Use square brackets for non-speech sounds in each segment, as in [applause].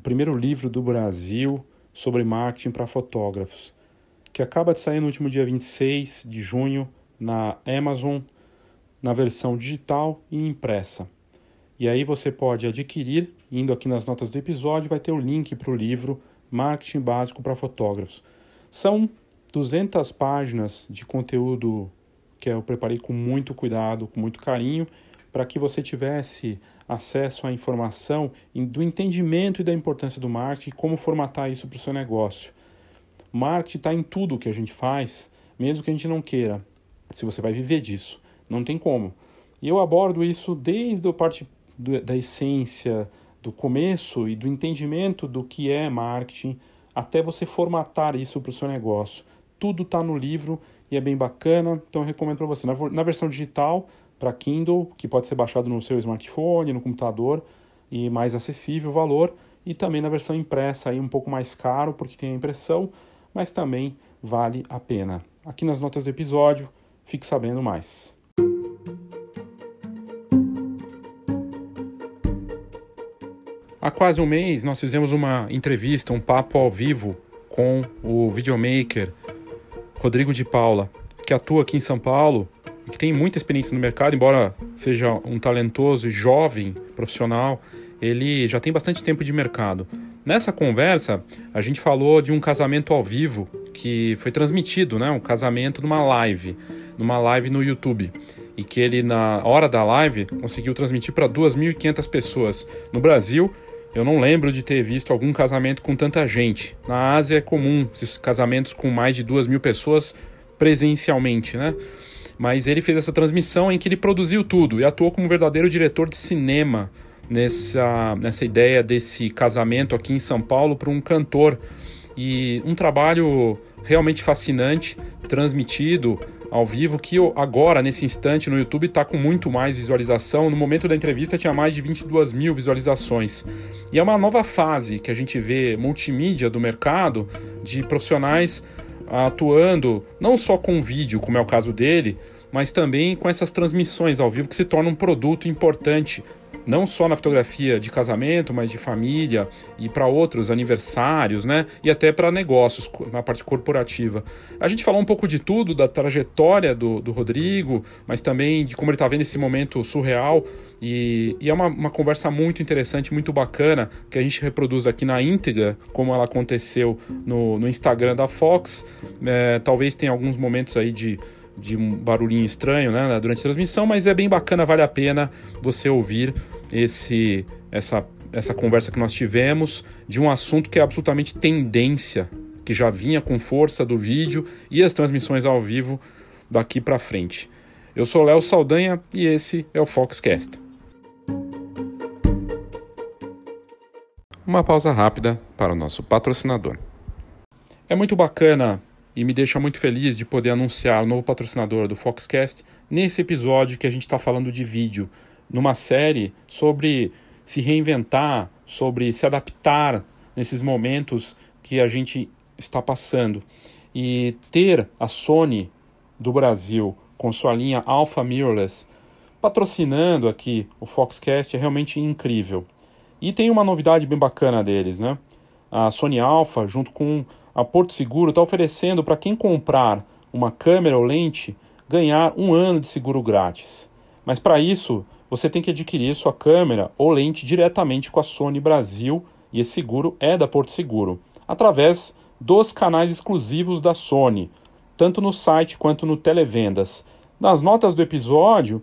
o primeiro livro do Brasil sobre marketing para fotógrafos, que acaba de sair no último dia 26 de junho na Amazon, na versão digital e impressa. E aí você pode adquirir, indo aqui nas notas do episódio, vai ter o link para o livro Marketing Básico para Fotógrafos. São 200 páginas de conteúdo que eu preparei com muito cuidado, com muito carinho, para que você tivesse acesso à informação do entendimento e da importância do marketing como formatar isso para o seu negócio. Marketing está em tudo que a gente faz, mesmo que a gente não queira, se você vai viver disso. Não tem como. E eu abordo isso desde a parte do, da essência, do começo e do entendimento do que é marketing, até você formatar isso para o seu negócio. Tudo está no livro e é bem bacana, então eu recomendo para você. Na, na versão digital, para Kindle, que pode ser baixado no seu smartphone, no computador, e mais acessível o valor, e também na versão impressa, aí um pouco mais caro, porque tem a impressão, mas também vale a pena. Aqui nas notas do episódio, fique sabendo mais. Há quase um mês nós fizemos uma entrevista, um papo ao vivo com o videomaker Rodrigo de Paula, que atua aqui em São Paulo que tem muita experiência no mercado, embora seja um talentoso e jovem profissional, ele já tem bastante tempo de mercado. Nessa conversa, a gente falou de um casamento ao vivo que foi transmitido, né? Um casamento numa live, numa live no YouTube. E que ele, na hora da live, conseguiu transmitir para 2.500 pessoas. No Brasil, eu não lembro de ter visto algum casamento com tanta gente. Na Ásia é comum esses casamentos com mais de 2 mil pessoas presencialmente, né? Mas ele fez essa transmissão em que ele produziu tudo e atuou como um verdadeiro diretor de cinema nessa, nessa ideia desse casamento aqui em São Paulo para um cantor. E um trabalho realmente fascinante, transmitido ao vivo, que agora, nesse instante, no YouTube está com muito mais visualização. No momento da entrevista tinha mais de 22 mil visualizações. E é uma nova fase que a gente vê multimídia do mercado, de profissionais atuando não só com vídeo, como é o caso dele, mas também com essas transmissões ao vivo que se torna um produto importante não só na fotografia de casamento, mas de família e para outros aniversários, né? E até para negócios, na parte corporativa. A gente falou um pouco de tudo, da trajetória do, do Rodrigo, mas também de como ele está vendo esse momento surreal. E, e é uma, uma, conversa muito interessante, muito bacana, que a gente reproduz aqui na íntegra, como ela aconteceu no, no Instagram da Fox. É, talvez tenha alguns momentos aí de de um barulhinho estranho né, durante a transmissão, mas é bem bacana, vale a pena você ouvir esse, essa, essa conversa que nós tivemos de um assunto que é absolutamente tendência, que já vinha com força do vídeo e as transmissões ao vivo daqui para frente. Eu sou Léo Saldanha e esse é o Foxcast. Uma pausa rápida para o nosso patrocinador. É muito bacana e me deixa muito feliz de poder anunciar o novo patrocinador do Foxcast nesse episódio que a gente está falando de vídeo, numa série sobre se reinventar, sobre se adaptar nesses momentos que a gente está passando. E ter a Sony do Brasil com sua linha Alpha Mirrorless patrocinando aqui o Foxcast é realmente incrível. E tem uma novidade bem bacana deles, né? A Sony Alpha, junto com a Porto Seguro está oferecendo para quem comprar uma câmera ou lente ganhar um ano de seguro grátis. Mas para isso, você tem que adquirir sua câmera ou lente diretamente com a Sony Brasil e esse seguro é da Porto Seguro, através dos canais exclusivos da Sony, tanto no site quanto no televendas. Nas notas do episódio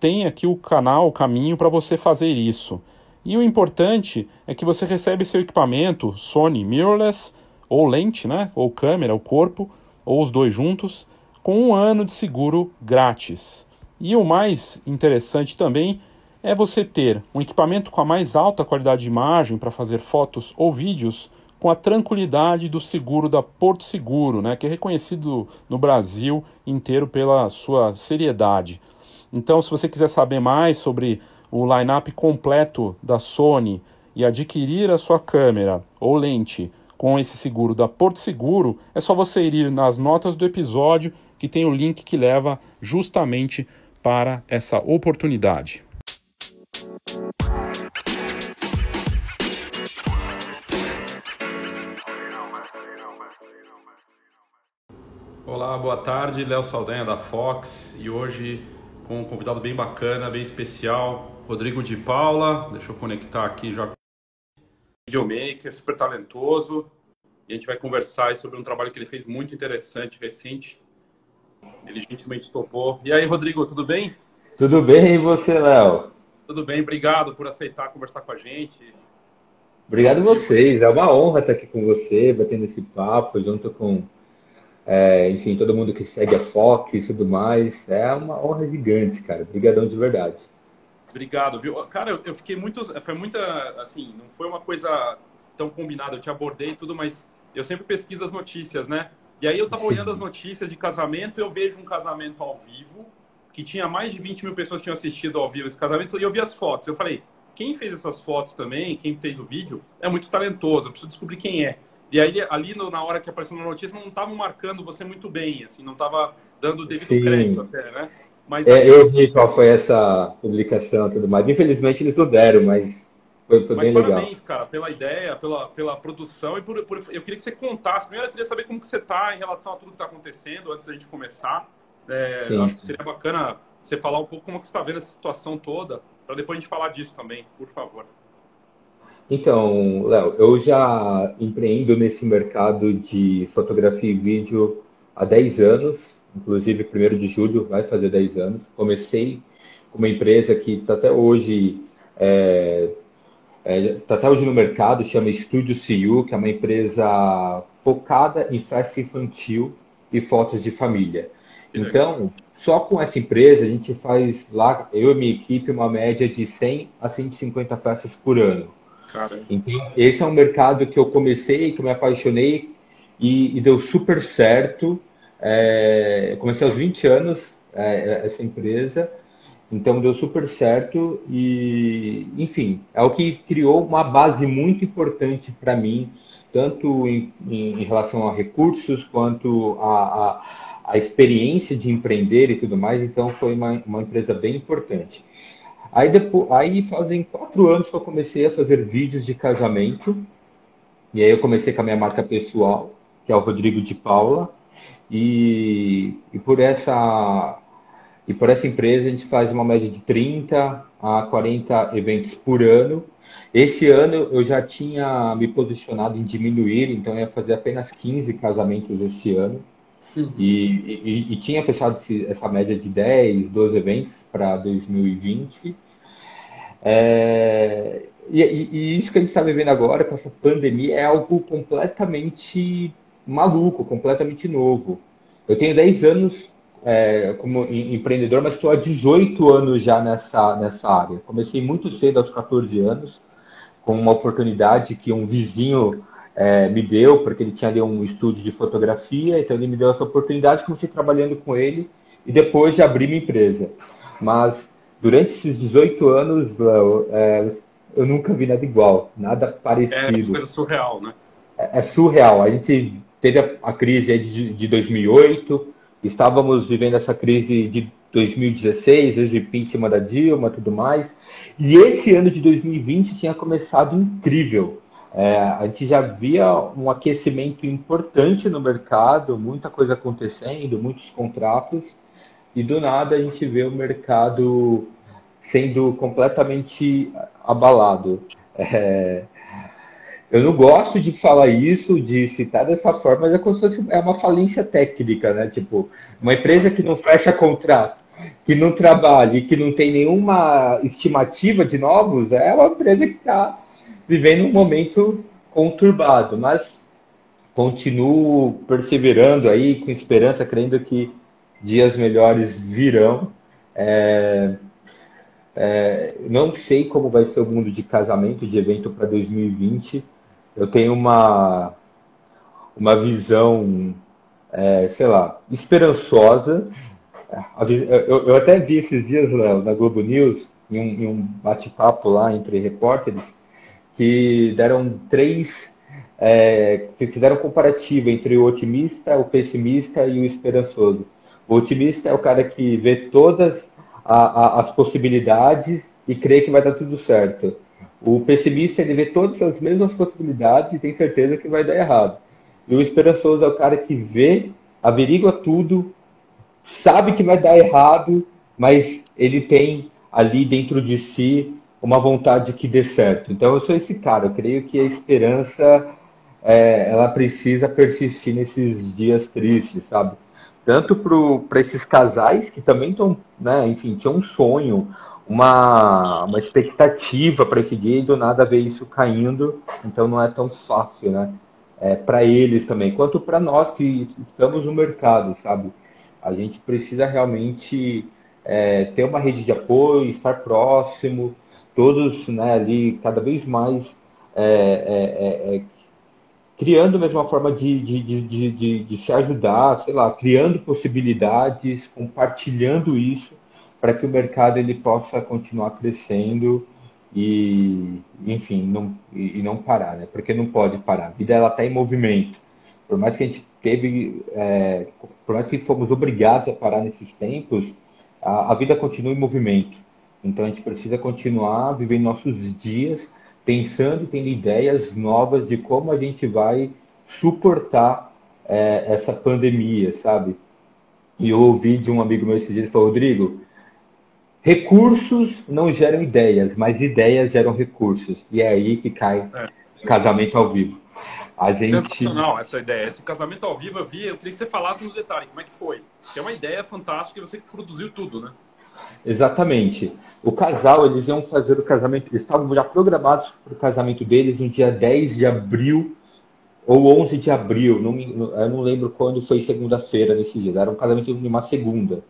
tem aqui o canal, o caminho para você fazer isso. E o importante é que você recebe seu equipamento Sony mirrorless ou lente, né? ou câmera, o corpo, ou os dois juntos, com um ano de seguro grátis. E o mais interessante também é você ter um equipamento com a mais alta qualidade de imagem para fazer fotos ou vídeos com a tranquilidade do seguro da Porto Seguro, né, que é reconhecido no Brasil inteiro pela sua seriedade. Então, se você quiser saber mais sobre o line-up completo da Sony e adquirir a sua câmera ou lente com esse seguro da Porto Seguro, é só você ir nas notas do episódio que tem o link que leva justamente para essa oportunidade. Olá, boa tarde, Léo Saldanha da Fox e hoje com um convidado bem bacana, bem especial, Rodrigo de Paula. Deixa eu conectar aqui já videomaker, super talentoso. E a gente vai conversar sobre um trabalho que ele fez muito interessante, recente. Ele gentilmente topou. E aí, Rodrigo, tudo bem? Tudo bem e você, Léo? Tudo bem, obrigado por aceitar conversar com a gente. Obrigado a vocês, é uma honra estar aqui com você, batendo esse papo junto com é, enfim, todo mundo que segue a Fox e tudo mais. É uma honra gigante, cara. Obrigadão de verdade. Obrigado, viu? Cara, eu fiquei muito. Foi muita. Assim, não foi uma coisa tão combinada. Eu te abordei e tudo, mas eu sempre pesquiso as notícias, né? E aí eu tava olhando as notícias de casamento e eu vejo um casamento ao vivo, que tinha mais de 20 mil pessoas que tinham assistido ao vivo esse casamento, e eu vi as fotos. Eu falei, quem fez essas fotos também, quem fez o vídeo, é muito talentoso, eu preciso descobrir quem é. E aí, ali no, na hora que apareceu na notícia, não estavam marcando você muito bem, assim, não estava dando o devido Sim. crédito até, né? Mas, é. Eu vi qual foi essa publicação e tudo mais. Infelizmente eles não deram, mas foi, foi mas bem parabéns, legal. cara, pela ideia, pela, pela produção e por, por, eu queria que você contasse. Primeiro eu queria saber como que você está em relação a tudo que está acontecendo antes da gente começar. É, acho que seria bacana você falar um pouco como que você está vendo essa situação toda, para depois a gente falar disso também, por favor. Então, Léo, eu já empreendo nesse mercado de fotografia e vídeo há 10 anos, inclusive 1 de julho vai fazer 10 anos. Comecei com uma empresa que está até hoje é, é, tá até hoje no mercado, chama Studio CU, que é uma empresa focada em festa infantil e fotos de família. Então, só com essa empresa a gente faz lá, eu e minha equipe, uma média de 100 a 150 festas por ano. Cara. Então, esse é um mercado que eu comecei, que eu me apaixonei e, e deu super certo. É, comecei aos 20 anos é, essa empresa, então deu super certo e, enfim, é o que criou uma base muito importante para mim, tanto em, em, em, relação a recursos quanto a, a, a, experiência de empreender e tudo mais. Então, foi uma, uma empresa bem importante. Aí, depois, aí fazem quatro anos que eu comecei a fazer vídeos de casamento. E aí eu comecei com a minha marca pessoal, que é o Rodrigo de Paula. E, e por essa e por essa empresa a gente faz uma média de 30 a 40 eventos por ano. Esse ano eu já tinha me posicionado em diminuir, então eu ia fazer apenas 15 casamentos esse ano. Uhum. E, e, e, tinha fechado essa média de 10, 12 eventos para 2020. É, e, e, isso que a gente está vivendo agora, com essa pandemia, é algo completamente maluco, completamente novo. Eu tenho 10 anos é, como empreendedor, mas estou há 18 anos já nessa, nessa área. Comecei muito cedo, aos 14 anos, com uma oportunidade que um vizinho é, me deu, porque ele tinha ali um estúdio de fotografia, então ele me deu essa oportunidade, comecei trabalhando com ele e depois de abrir minha empresa. Mas durante esses 18 anos, Léo, é, eu nunca vi nada igual, nada parecido. É surreal, né? É, é, surreal. A gente teve a, a crise de, de 2008, estávamos vivendo essa crise de 2016, desde impeachment da Dilma tudo mais. E esse ano de 2020 tinha começado incrível. É, a gente já via um aquecimento importante no mercado, muita coisa acontecendo, muitos contratos e do nada a gente vê o mercado sendo completamente abalado. É, eu não gosto de falar isso, de citar dessa forma, mas é como se fosse é uma falência técnica, né? Tipo, uma empresa que não fecha contrato, que não trabalha e que não tem nenhuma estimativa de novos, é uma empresa que está vivendo um momento conturbado, mas continuo perseverando aí, com esperança, crendo que dias melhores virão. É, é, não sei como vai ser o mundo de casamento, de evento para 2020. Eu tenho uma, uma visão, é, sei lá, esperançosa. Eu, eu, até vi esses dias Léo, na Globo News, em um, um bate-papo lá entre repórteres, que deram três é, fizeram um comparativo entre o otimista, o pessimista e o esperançoso. O otimista é o cara que vê todas a, a, as possibilidades e crê que vai dar tudo certo. O pessimista ele vê todas as mesmas possibilidades e tem certeza que vai dar errado. E o esperançoso é o cara que vê averigua tudo, sabe que vai dar errado, mas ele tem ali dentro de si uma vontade que dê certo. Então eu sou esse cara, eu creio que a esperança é, ela precisa persistir nesses dias tristes, sabe? Tanto para esses casais que também estão, né, enfim, tinham um sonho, uma, uma expectativa para esse dia e do nada ver isso caindo, então não é tão fácil, né? É, para eles também, quanto para nós que estamos no mercado, sabe? A gente precisa realmente é, ter uma rede de apoio, estar próximo, todos né, ali cada vez mais é, é, é, é criando mesmo uma forma de, de, de, de, de se ajudar, sei lá, criando possibilidades, compartilhando isso para que o mercado ele possa continuar crescendo e, enfim, não, e, não parar, né? Porque não pode parar. A vida ela está em movimento. Por mais que a gente teve, é, por mais que fomos obrigados a parar nesses tempos, a, a vida continua em movimento. Então a gente precisa continuar vivendo nossos dias pensando e tendo ideias novas de como a gente vai suportar é, essa pandemia, sabe? E eu ouvi de um amigo meu esses dias, ele falou, Rodrigo, recursos não geram ideias, mas ideias geram recursos. E é aí que cai é. casamento ao vivo. A gente... Sensacional essa ideia. Esse casamento ao vivo eu vi, eu queria que você falasse no detalhe, como é que foi? é uma ideia fantástica e você produziu tudo, né? Exatamente. O casal, eles iam fazer o casamento, eles estavam já programados para o casamento deles no dia 10 de abril ou 11 de abril, não me, eu não lembro quando foi segunda-feira nesse dia, era um casamento de uma segunda.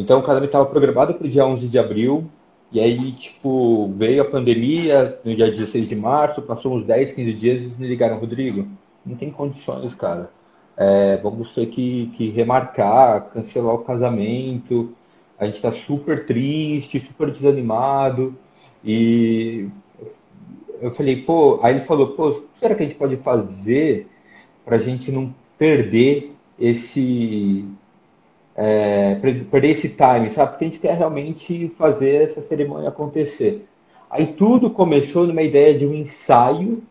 Então o casamento estava programado para o dia 11 de abril, e aí, tipo, veio a pandemia no dia 16 de março, passou uns 10, 15 dias e me ligaram, Rodrigo, não tem condições, cara. É, vamos ter que, que remarcar, cancelar o casamento, a gente está super triste, super desanimado. E eu falei, pô, aí ele falou, pô, o que será que a gente pode fazer para a gente não perder esse é, perder esse time, sabe? Porque a gente quer realmente fazer essa cerimônia acontecer. Aí tudo começou numa ideia de um ensaio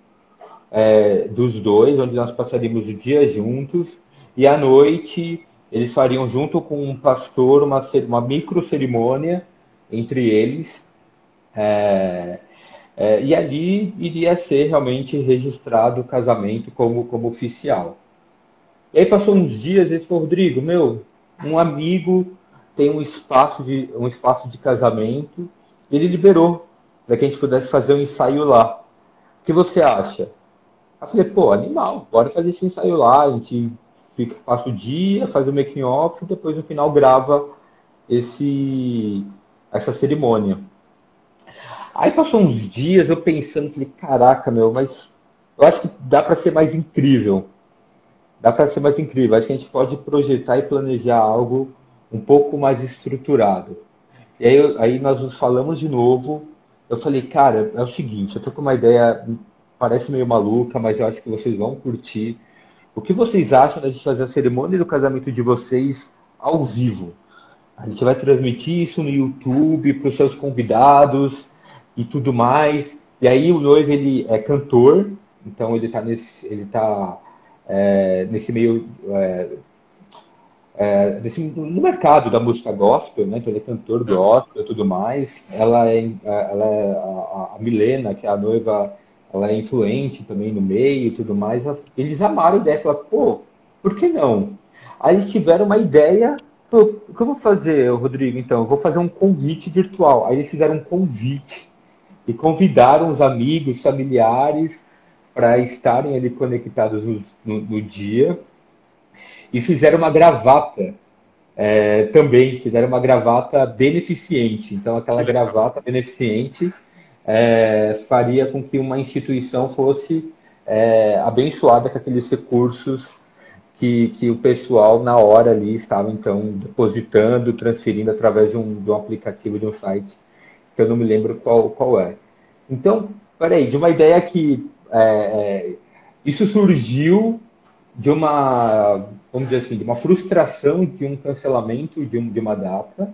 é, dos dois, onde nós passaríamos o dia juntos e à noite eles fariam junto com um pastor uma, uma micro cerimônia entre eles. É, é, e ali iria ser realmente registrado o casamento como, como oficial. E aí passou uns dias e ele falou, Rodrigo, meu, um amigo tem um espaço de, um espaço de casamento, e ele liberou para que a gente pudesse fazer um ensaio lá. O que você acha? Eu falei, pô, animal, bora fazer esse ensaio lá, a gente fica, passa o dia, faz o making off, e depois no final grava esse essa cerimônia. Aí passou uns dias eu pensando, falei, caraca, meu, mas eu acho que dá para ser mais incrível. Dá para ser mais incrível. Acho que a gente pode projetar e planejar algo um pouco mais estruturado. E aí, aí nós nos falamos de novo. Eu falei, cara, é o seguinte, eu tô com uma ideia, parece meio maluca, mas eu acho que vocês vão curtir. O que vocês acham da gente fazer a cerimônia do casamento de vocês ao vivo? A gente vai transmitir isso no YouTube para os seus convidados e tudo mais. E aí o noivo ele é cantor, então ele está nesse, ele tá é, nesse meio é, é, no mercado da música gospel, né? Então ele é cantor gospel e tudo mais. Ela é, ela é a, a Milena, que é a noiva ela é influente também no meio e tudo mais. Eles amaram a ideia, falaram, pô, por que não? Aí eles tiveram uma ideia, pô, o que eu vou fazer, Rodrigo, então? Eu vou fazer um convite virtual. Aí eles fizeram um convite e convidaram os amigos, familiares para estarem ali conectados no, no, no, dia e fizeram uma gravata é, também, fizeram uma gravata beneficente. Então aquela gravata beneficente é, faria com que uma instituição fosse é, abençoada com aqueles recursos que, que o pessoal na hora ali estava então depositando, transferindo através de um, de um aplicativo, de um site, que eu não me lembro qual, qual é. Então, peraí, de uma ideia que é, é, isso surgiu de uma, vamos dizer assim, de uma frustração de um cancelamento de, um, de uma data,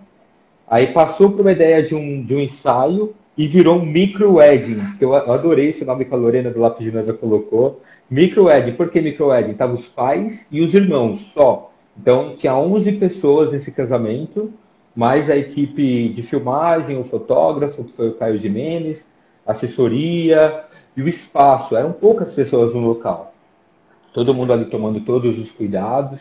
aí passou por uma ideia de um, de um ensaio, e virou um micro wedding. Eu adorei esse nome que a Lorena do Lápis de Noiva colocou. Micro wedding. Por que micro wedding? Tava os pais e os irmãos só. Então tinha 11 pessoas nesse casamento, mais a equipe de filmagem, o fotógrafo, que foi o Caio Jimenez, assessoria e o espaço. Eram poucas pessoas no local. Todo mundo ali tomando todos os cuidados,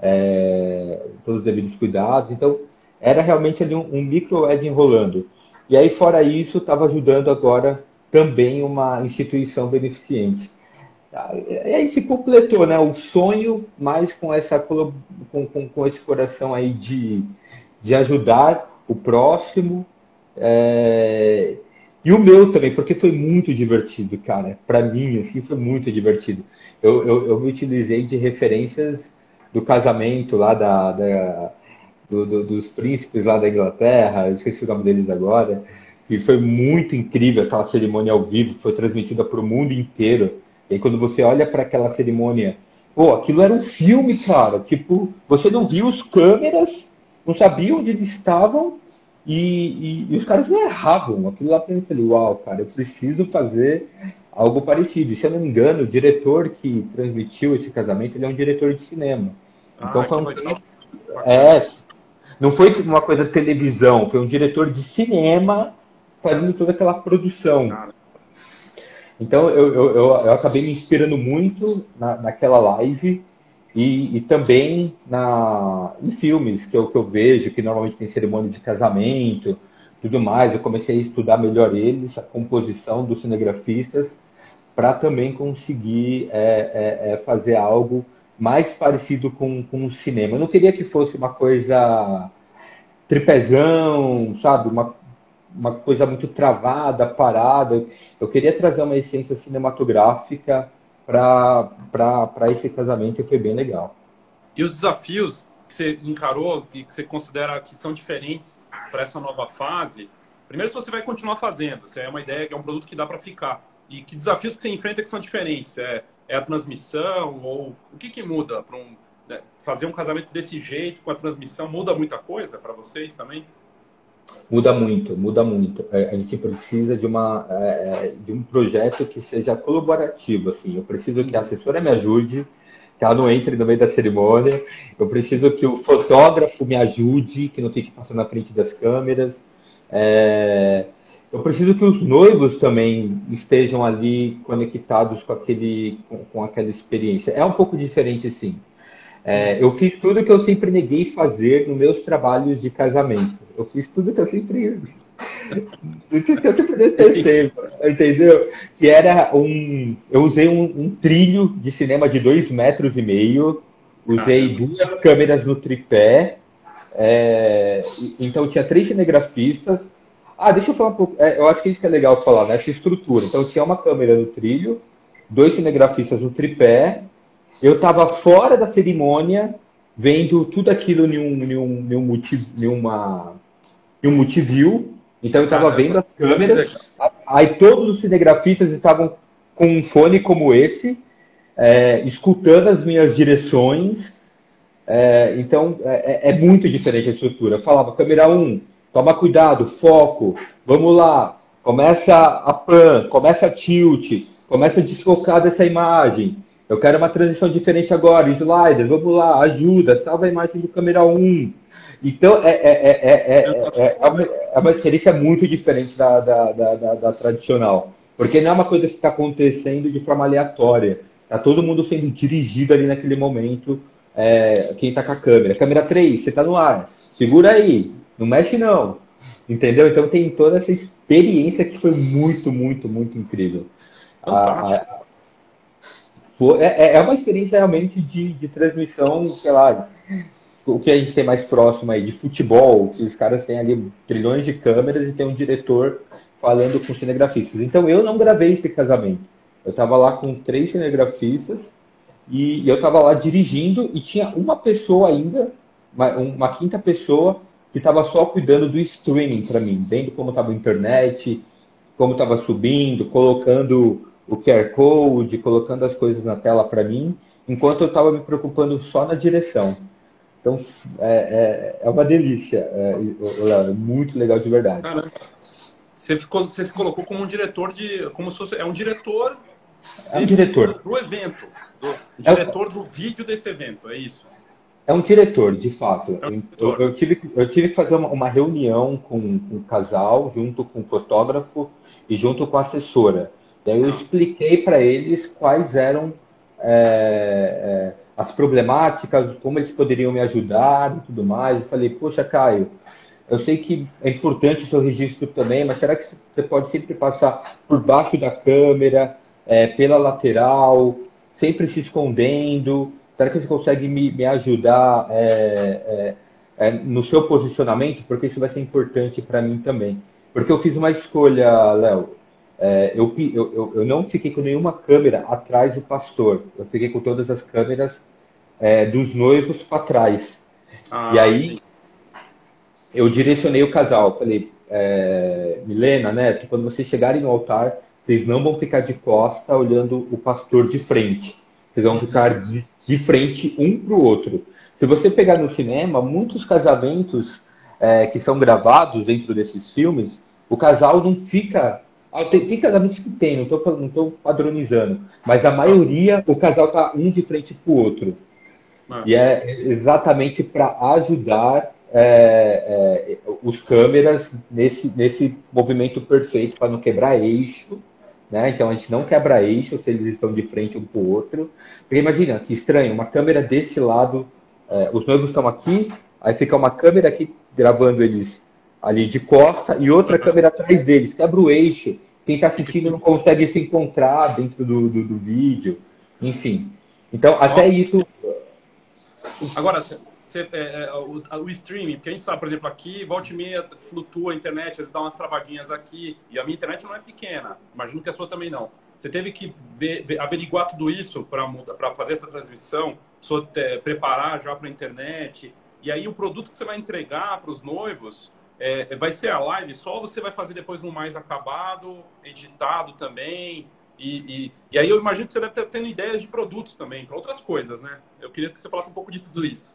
é, todos os devidos cuidados. Então era realmente ali um, um micro wedding rolando. E aí, fora isso, estava ajudando agora também uma instituição beneficente. E aí se completou, né? O sonho, mais com essa com, com, com esse coração aí de, de ajudar o próximo. É... E o meu também, porque foi muito divertido, cara. Para mim, assim, foi muito divertido. Eu, eu, eu, me utilizei de referências do casamento lá da, da do, do, dos príncipes lá da Inglaterra, esqueci o nome deles agora, e foi muito incrível aquela cerimônia ao vivo, foi transmitida para o mundo inteiro. E aí, quando você olha para aquela cerimônia, pô, aquilo era um filme, cara. Tipo, você não viu os câmeras, não sabia onde eles estavam e, e, e os caras não erravam. Aquilo lá para mim, eu falei, uau, cara, eu preciso fazer algo parecido. E, se eu não me engano, o diretor que transmitiu esse casamento, ele é um diretor de cinema. Ah, então foi um... É, não foi uma coisa de televisão, foi um diretor de cinema fazendo toda aquela produção. Então eu, eu, eu, eu acabei me inspirando muito na, naquela live e, e, também na, em filmes que eu, que eu vejo, que normalmente tem cerimônia de casamento, tudo mais. Eu comecei a estudar melhor eles, a composição dos cinegrafistas, para também conseguir é, é, é, fazer algo mais parecido com, com o cinema. Eu não queria que fosse uma coisa tripezão, sabe? Uma, uma coisa muito travada, parada. Eu queria trazer uma essência cinematográfica para esse casamento e foi bem legal. E os desafios que você encarou, que você considera que são diferentes para essa nova fase? Primeiro, se você vai continuar fazendo, se é uma ideia, que é um produto que dá para ficar. E que desafios que você enfrenta que são diferentes? É, é a transmissão ou o que, que muda para um né, fazer um casamento desse jeito com a transmissão muda muita coisa para vocês também? Muda muito, muda muito. É, a gente precisa de uma é, é, de um projeto que seja colaborativo. Assim, eu preciso que a assessora me ajude, que ela não entre no meio da cerimônia. Eu preciso que o fotógrafo me ajude, que não fique passando na frente das câmeras. É, eu preciso que os noivos também estejam ali conectados com aquele com, com aquela experiência. É um pouco diferente, sim. É, eu fiz tudo que eu sempre neguei fazer nos meus trabalhos de casamento. Eu fiz tudo que eu sempre. Tudo que eu sempre detestei, entendeu? Que era um. Eu usei um, um, trilho de cinema de dois metros e meio, usei duas câmeras no tripé. É, então tinha três cinegrafistas. Ah, deixa eu falar um pouco. É, eu acho que isso que é legal falar, né? Essa estrutura. Então tinha uma câmera no trilho, dois cinegrafistas no tripé eu estava fora da cerimônia, vendo tudo aquilo em um, em um, em um, multi, em uma, em um multiview. Então eu estava vendo as câmeras, aí todos os cinegrafistas estavam com um fone como esse, é, escutando as minhas direções. É, então é, é, é muito diferente a estrutura. Eu falava, câmera 1, toma cuidado, foco, vamos lá, começa a pan, começa a tilt, começa a desfocar dessa imagem. Eu quero uma transição diferente agora, slider, vamos lá, ajuda, salva a imagem do câmera 1. Então, é, é, é, é, uma, é experiência muito diferente da, da, da, da tradicional. Porque não é uma coisa que está acontecendo de forma aleatória. Está todo mundo sendo dirigido ali naquele momento, quem está com a câmera. Câmera 3, você está no ar, segura aí, não mexe não. Entendeu? Então tem toda essa experiência que foi muito, muito, muito incrível. A, é, é, é uma experiência realmente de, de transmissão, sei lá, o que a gente tem mais próximo aí, de futebol, que os caras têm ali trilhões de câmeras e tem um diretor falando com cinegrafistas. Então eu não gravei esse casamento. Eu estava lá com três cinegrafistas e eu estava lá dirigindo e tinha uma pessoa ainda, uma, uma quinta pessoa, que estava só cuidando do streaming para mim, vendo como estava a internet, como estava subindo, colocando o QR Code, colocando as coisas na tela para mim, enquanto eu estava me preocupando só na direção. Então, é, é, é uma delícia, é, é muito legal de verdade. você, ficou, você se colocou como um diretor de. Como se fosse, é um diretor. É um diretor. Do evento. Do, diretor é, do vídeo desse evento, é isso. É um diretor, de fato. É um diretor. Eu, eu, tive, eu tive que fazer uma, uma reunião com um casal, junto com o fotógrafo e junto com a assessora. E aí eu ah. expliquei para eles quais eram é, é, as problemáticas, como eles poderiam me ajudar e tudo mais. Eu falei, poxa, Caio, eu sei que é importante o seu registro também, mas será que você pode sempre passar por baixo da câmera, é, pela lateral, sempre se escondendo? Será que você consegue me, me ajudar é, é, no seu posicionamento? Porque isso vai ser importante para mim também. Porque eu fiz uma escolha, Léo. É, eu, eu, eu não fiquei com nenhuma câmera atrás do pastor. Eu fiquei com todas as câmeras é, dos noivos para trás. Ah, e aí, sim eu direcionei o casal. Falei, é, Milena, Neto, quando vocês chegarem no altar, vocês não vão ficar de costa olhando o pastor de frente. Vocês vão ficar de, de frente um para o outro. Se você pegar no cinema, muitos casamentos é, que são gravados dentro desses filmes, o casal não fica. Tem, casamentos que tem, não estou não tô padronizando, mas a maioria o casal tá um de frente para o outro. Ah. E é exatamente para ajudar é, é, os câmeras nesse, nesse movimento perfeito para não quebrar eixo. Né? Então a gente não quebra eixo se eles estão de frente um para o outro. Porque imagina, que estranho, uma câmera desse lado, é, os noivos estão aqui, aí fica uma câmera aqui gravando eles ali de costa e outra câmera atrás deles, quebra o eixo. Quem está assistindo não consegue se encontrar dentro do, do, do vídeo, enfim. Então, Nossa. até isso. Agora, você, é, é, o, o, streaming, porque a gente sabe, por exemplo, aqui, volta e meia, flutua a internet, às vezes dá umas travadinhas aqui, e a minha internet não é pequena, imagino que a sua também não. Você teve que ver, ver, averiguar tudo isso para fazer essa transmissão, te, preparar já para a internet, e aí o produto que você vai entregar para os noivos é, vai ser a live só você vai fazer depois um mais acabado, editado também? E, e, e aí eu imagino que você deve ter tendo ideias de produtos também, para outras coisas, né? Eu queria que você falasse um pouco de tudo isso.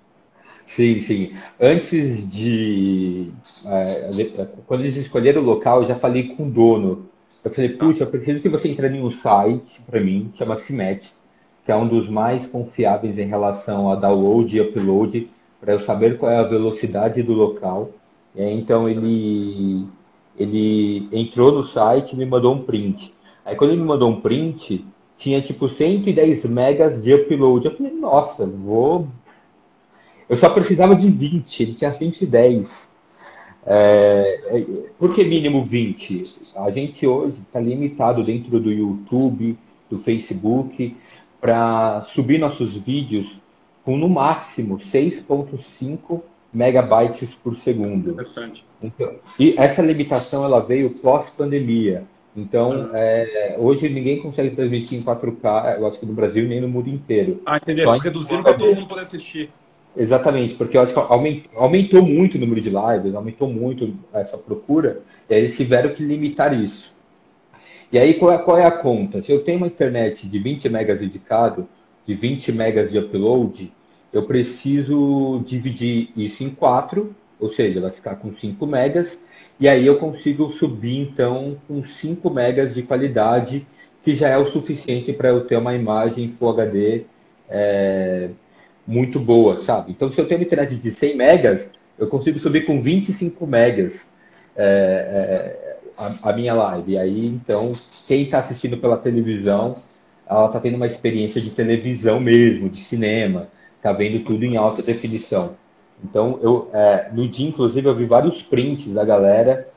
Sim, sim. Antes de. É, quando eles escolheram o local, eu já falei com o dono. Eu falei, puxa, eu preciso que você entre em um site para mim, chama Cimet, que é um dos mais confiáveis em relação a download e upload, para eu saber qual é a velocidade do local. Aí, então ele, ele entrou no site e me mandou um print. Aí quando ele me mandou um print, tinha tipo 110 megas de upload. Eu falei, nossa, vou eu só precisava de 20, ele tinha 110. É, é, por que mínimo 20? A gente hoje está limitado dentro do YouTube, do Facebook, para subir nossos vídeos com no máximo 6.5 megabytes por segundo. Interessante. Então, e essa limitação ela veio pós-pandemia. Então, ah. é, hoje ninguém consegue transmitir em 4K, eu acho que no Brasil nem no mundo inteiro. Ah, entendi. Eles reduziram para todo mundo poder assistir. Exatamente, porque eu acho que aumentou muito o número de lives, aumentou muito essa procura, e aí eles tiveram que limitar isso. E aí qual é, qual é a conta? Se eu tenho uma internet de 20 megas dedicado, de 20 megas de upload, eu preciso dividir isso em quatro, ou seja, vai ficar com 5 megas, e aí eu consigo subir então com 5 megas de qualidade, que já é o suficiente para eu ter uma imagem Full HD é, muito boa, sabe? Então, se eu tenho uma internet de 100 megas, eu consigo subir com 25 megas é, é, a, a, minha live. E aí, então, quem está assistindo pela televisão, ela está tendo uma experiência de televisão mesmo, de cinema, está vendo tudo em alta definição. Então, eu, é, no dia, inclusive, eu vi vários prints da galera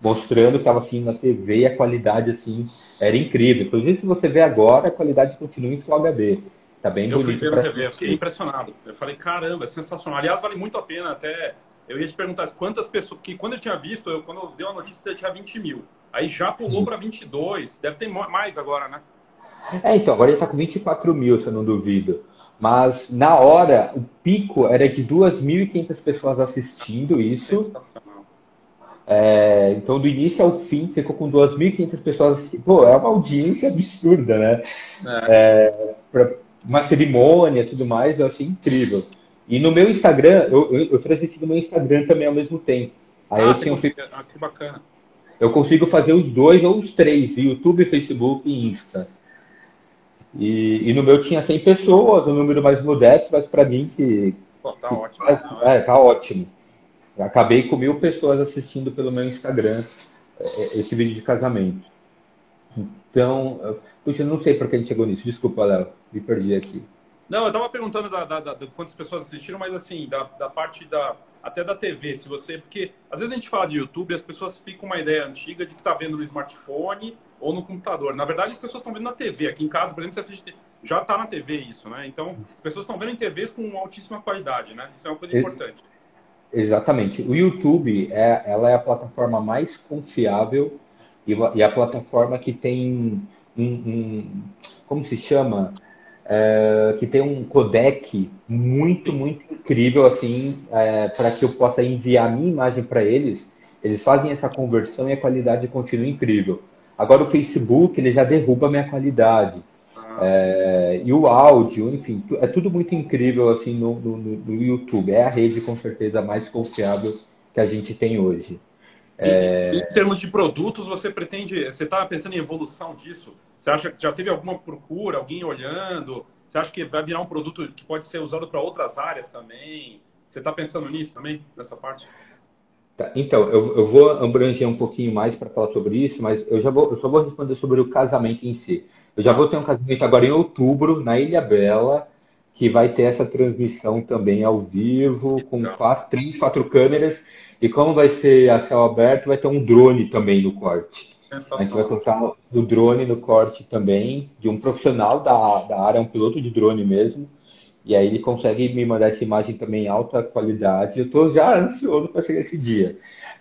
mostrando que estava assim na TV e a qualidade assim era incrível. Inclusive, se você vê agora, a qualidade continua em Full HD. Tá bem eu bonito. Fui ver no eu fiquei impressionado. Eu falei, caramba, é sensacional. Aliás, vale muito a pena até. Eu ia te perguntar quantas pessoas. Porque quando eu tinha visto, eu, quando eu dei a notícia, eu tinha 20 mil. Aí já pulou para 22. Deve ter mais agora, né? É, então, agora ele está com 24 mil, se eu não duvido. Mas na hora, o pico era de 2.500 pessoas assistindo isso. É, então, do início ao fim, ficou com 2.500 pessoas assistindo. Pô, é uma audiência absurda, né? É. É, uma cerimônia tudo mais, eu achei incrível. E no meu Instagram, eu, eu, eu transmiti no meu Instagram também ao mesmo tempo. Aí ah, eu tinha feito... ah, que bacana. eu consigo fazer os dois ou os três, YouTube, Facebook e Insta. E, e no meu tinha 100 pessoas, um número mais modesto, mas para mim que... Pô, tá que ótimo. É, tá ótimo. acabei com mil pessoas assistindo pelo meu Instagram é, é, esse vídeo de casamento. Então, puxa, eu não sei por que a gente chegou nisso. Desculpa, Léo, me perdi aqui. Não, eu estava perguntando da, da, da, quantas pessoas assistiram, mas assim, da, da parte da. Até da TV, se você. Porque às vezes a gente fala de YouTube e as pessoas ficam com uma ideia antiga de que está vendo no smartphone ou no computador. Na verdade, as pessoas estão vendo na TV. Aqui em casa, por exemplo, você assiste, já está na TV isso, né? Então, as pessoas estão vendo em TVs com altíssima qualidade, né? Isso é uma coisa importante. Exatamente. O YouTube é, ela é a plataforma mais confiável e, e a plataforma que tem um, um como se chama? É, que tem um codec muito, muito incrível, assim, é, para que eu possa enviar a minha imagem para eles. Eles fazem essa conversão e a qualidade continua incrível. Agora o Facebook, ele já derruba a minha qualidade. Ah. É, e o áudio, enfim, é tudo muito incrível, assim, no, no, no, YouTube. É a rede, com certeza, mais confiável que a gente tem hoje. É... Em, em termos de produtos, você pretende, você está pensando em evolução disso? Você acha que já teve alguma procura, alguém olhando? Você acha que vai virar um produto que pode ser usado para outras áreas também? Você está pensando nisso também, nessa parte? Tá, então, eu, eu, vou abranger um pouquinho mais para falar sobre isso, mas eu já vou, eu só vou responder sobre o casamento em si. Eu já vou ter um casamento agora em outubro, na Ilha Bela, que vai ter essa transmissão também ao vivo, com quatro, três, quatro câmeras. E como vai ser a céu aberto, vai ter um drone também no corte. A gente vai colocar o drone no corte também, de um profissional da, da área, um piloto de drone mesmo. E aí ele consegue me mandar essa imagem também em alta qualidade. Eu estou já ansioso para chegar esse dia.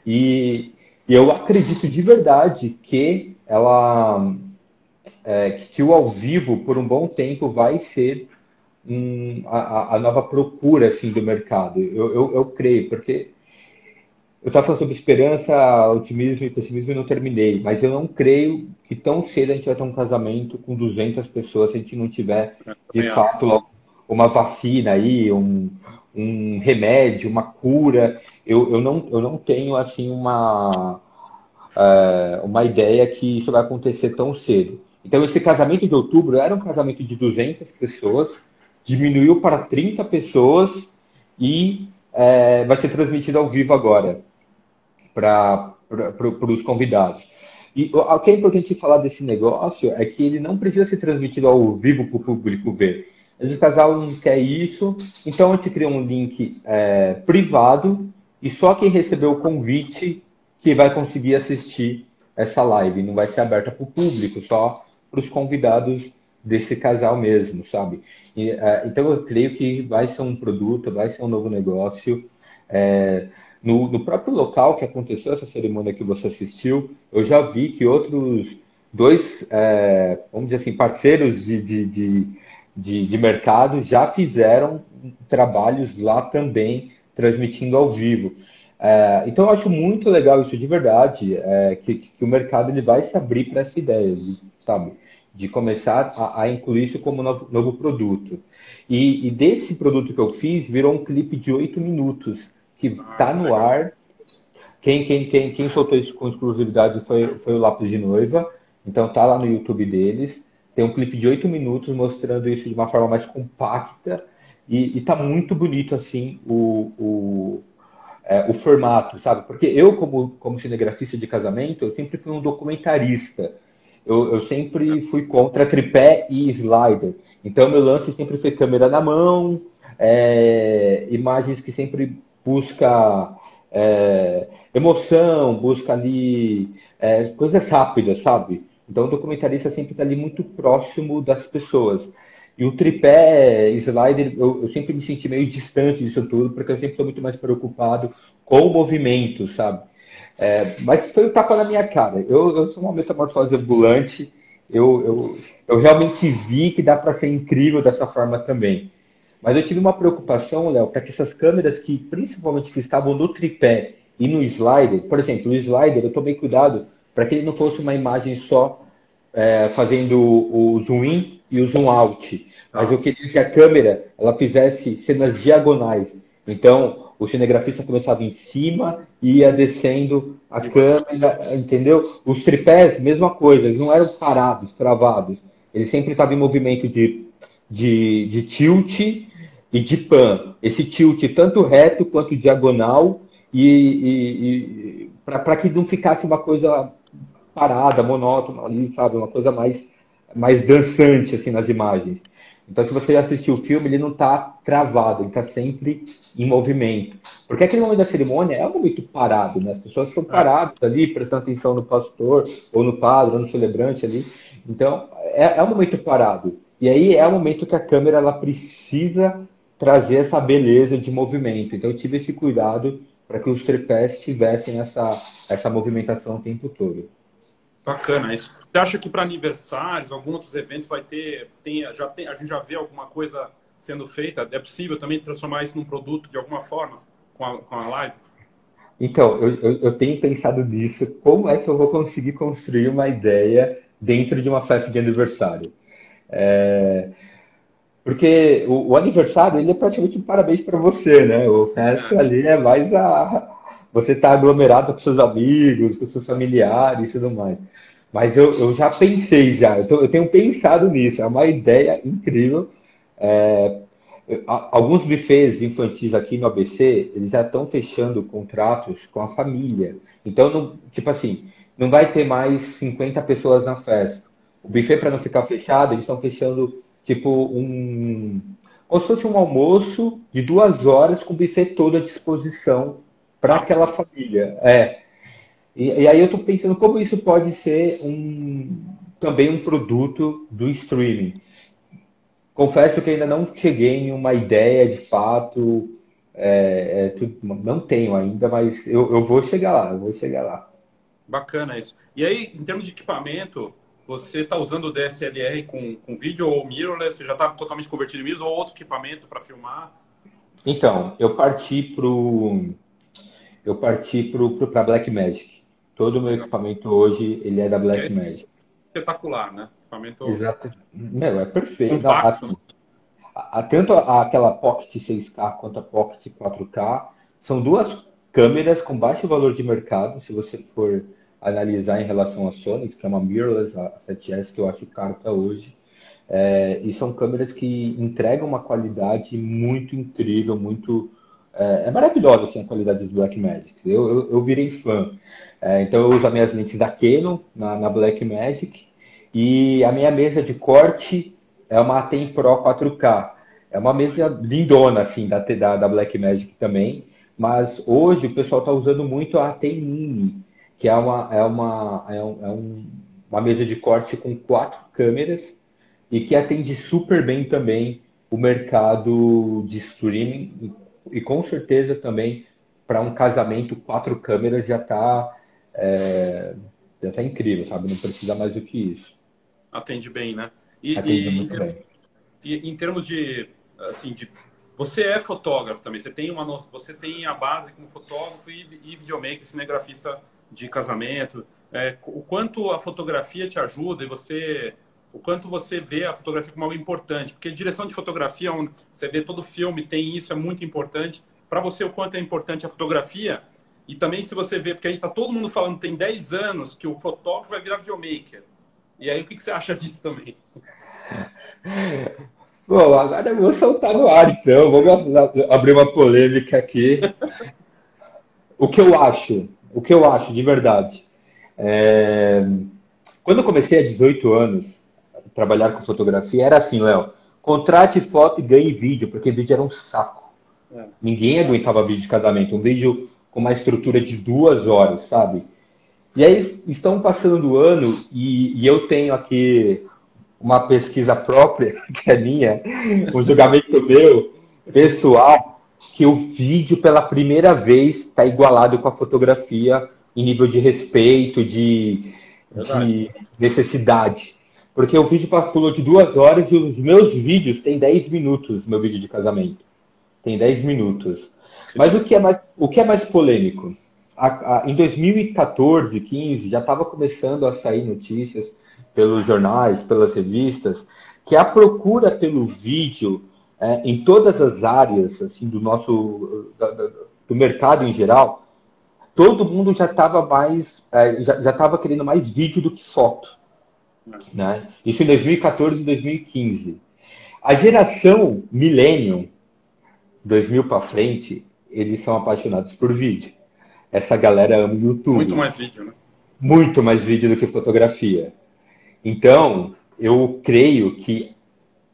E, e, eu acredito de verdade que ela é, que o ao vivo por um bom tempo vai ser um, a, a, nova procura assim do mercado. Eu, eu, eu creio, porque eu estava falando sobre esperança, otimismo e pessimismo e não terminei, mas eu não creio que tão cedo a gente vai ter um casamento com 200 pessoas se a gente não tiver, de fato, uma vacina aí, um, um remédio, uma cura. Eu, eu, não, eu não tenho, assim, uma, é, uma ideia que isso vai acontecer tão cedo. Então, esse casamento de outubro era um casamento de 200 pessoas, diminuiu para 30 pessoas e é, vai ser transmitido ao vivo agora para os convidados. E o que é importante falar desse negócio é que ele não precisa ser transmitido ao vivo para o público ver. Às vezes o casal não quer isso, então a gente cria um link é, privado e só quem recebeu o convite que vai conseguir assistir essa live. Não vai ser aberta para o público, só para os convidados desse casal mesmo, sabe? E, é, então eu creio que vai ser um produto, vai ser um novo negócio. É, no, no, próprio local que aconteceu essa cerimônia que você assistiu, eu já vi que outros dois, é, vamos dizer assim, parceiros de, de, de, de, de mercado já fizeram trabalhos lá também, transmitindo ao vivo. É, então eu acho muito legal isso de verdade, é, que, que, o mercado ele vai se abrir para essa ideia, sabe? De começar a, a incluir isso como novo, novo produto. E, e, desse produto que eu fiz, virou um clipe de oito minutos que está no ar. Quem, quem, quem, quem soltou isso com exclusividade foi, foi o Lápis de Noiva. Então tá lá no YouTube deles. Tem um clipe de oito minutos mostrando isso de uma forma mais compacta. E, e tá muito bonito assim o, o, é, o formato, sabe? Porque eu, como, como cinegrafista de casamento, eu sempre fui um documentarista. Eu, eu sempre fui contra tripé e slider. Então meu lance sempre foi câmera na mão, é, imagens que sempre busca é, emoção, busca ali é, coisas rápidas, sabe? Então o documentarista sempre está ali muito próximo das pessoas. E o tripé slider, eu, eu, sempre me senti meio distante disso tudo, porque eu sempre estou muito mais preocupado com o movimento, sabe? É, mas foi o um tapa na minha cara. Eu, eu sou uma metamorfose ambulante, eu, eu, eu realmente vi que dá para ser incrível dessa forma também. Mas eu tive uma preocupação, Léo, para que essas câmeras que, principalmente que estavam no tripé e no slider, por exemplo, o slider, eu tomei cuidado para que ele não fosse uma imagem só é, fazendo o zoom in e o zoom out. Mas eu queria que a câmera ela fizesse cenas diagonais. Então, o cinegrafista começava em cima e ia descendo a câmera, entendeu? Os tripés, mesma coisa, eles não eram parados, travados. Eles sempre estavam em movimento de, de, de tilt e de pan. Esse tilt tanto reto quanto diagonal e, e, e para que não ficasse uma coisa parada, monótona ali, sabe? Uma coisa mais, mais dançante assim nas imagens. Então, se você assistir o filme, ele não está travado, ele está sempre em movimento. Porque aquele momento da cerimônia é um momento parado, né? As pessoas estão paradas ali, prestando atenção no pastor, ou no padre, ou no celebrante ali. Então, é, é um momento parado. E aí é o momento que a câmera ela precisa trazer essa beleza de movimento. Então, eu tive esse cuidado para que os tripés tivessem essa, essa movimentação o tempo todo. Bacana isso. Você acha que para aniversários, alguns outros eventos vai ter, tem, já tem, a gente já vê alguma coisa sendo feita? É possível também transformar isso num produto de alguma forma com a, com a live? Então, eu, eu, eu, tenho pensado nisso. Como é que eu vou conseguir construir uma ideia dentro de uma festa de aniversário? É... Porque o, o, aniversário ele é praticamente um parabéns para você, né? O festa ali é mais a. Você está aglomerado com seus amigos, com seus familiares e tudo mais. Mas eu, eu já pensei já, eu, tô, eu, tenho pensado nisso, é uma ideia incrível. É, alguns bufês infantis aqui no ABC, eles já estão fechando contratos com a família. Então, não, tipo assim, não vai ter mais 50 pessoas na festa. O buffet, para não ficar fechado, eles estão fechando, tipo, um. Como se fosse um almoço de duas horas com o buffet todo à disposição para aquela família. É. E, e aí eu estou pensando como isso pode ser um, também um produto do streaming. Confesso que ainda não cheguei em uma ideia de fato, é, é, não tenho ainda, mas eu, eu vou chegar lá, eu vou chegar lá. Bacana isso. E aí, em termos de equipamento, você está usando o DSLR com, com vídeo ou mirrorless? Você já está totalmente convertido em mirrorless ou outro equipamento para filmar? Então, eu parti para eu parti para Black Magic. Todo o meu equipamento hoje, ele é da Black é Magic. Espetacular, né? Equipamento... Exato. Meu, é perfeito. Compacto, Não, a, a, tanto a, aquela Pocket 6K quanto a Pocket 4K são duas câmeras com baixo valor de mercado, se você for analisar em relação à Sony, que é uma mirrorless, a 7S, que eu acho caro até hoje. É, e são câmeras que entregam uma qualidade muito incrível, muito é, é maravilhosa assim, a qualidade dos Black Magic. Eu, eu, eu virei fã. É, então eu uso as minhas lentes da Canon na, na Black Magic e a minha mesa de corte é uma Atem Pro 4K. É uma mesa lindona, assim, da, da, da Black Magic também. Mas hoje o pessoal está usando muito a Atem Mini, que é uma, é uma, é um, é um, uma mesa de corte com quatro câmeras e que atende super bem também o mercado de streaming e com certeza também para um casamento quatro câmeras já está é, já tá incrível, sabe? Não precisa mais do que isso. Atende bem, né? E, Atende e, muito bem. E em termos de, assim, de você é fotógrafo também, você tem uma você tem a base como fotógrafo e, e videomaker, cinegrafista de casamento. É, o quanto a fotografia te ajuda e você o quanto você vê a fotografia como algo importante, porque direção de fotografia, você vê todo filme, tem isso, é muito importante. Para você, o quanto é importante a fotografia e também se você vê, porque aí tá todo mundo falando, tem 10 anos que o fotógrafo vai virar videomaker. E aí o que, que você acha disso também? [laughs] Bom, agora eu vou soltar no ar então, vamos abrir uma polêmica aqui. o que eu acho, o que eu acho de verdade. É... Quando eu comecei há 18 anos a trabalhar com fotografia, era assim, Léo, contrate foto e ganhe vídeo, porque vídeo era um saco. É. Ninguém aguentava vídeo de casamento. Um vídeo com uma estrutura de duas horas, sabe? E aí estão passando o ano e, e, eu tenho aqui uma pesquisa própria, [laughs] que é minha, um julgamento meu, pessoal, que o vídeo pela primeira vez está igualado com a fotografia em nível de respeito, de, de necessidade. Porque o vídeo passou de duas horas e os meus vídeos têm 10 minutos, meu vídeo de casamento. Tem 10 minutos. Mas o que é mais, o que é mais polêmico? A, a, em 2014, 15, já estava começando a sair notícias pelos jornais, pelas revistas, que a procura pelo vídeo é, em todas as áreas assim do nosso da, da, do mercado em geral, todo mundo já estava mais, é, já estava querendo mais vídeo do que foto. Né? Isso em 2014 e 2015. A geração Millennium, 2000 para frente, eles são apaixonados por vídeo. Essa galera ama o YouTube. Muito mais vídeo, né? Muito mais vídeo do que fotografia. Então, eu creio que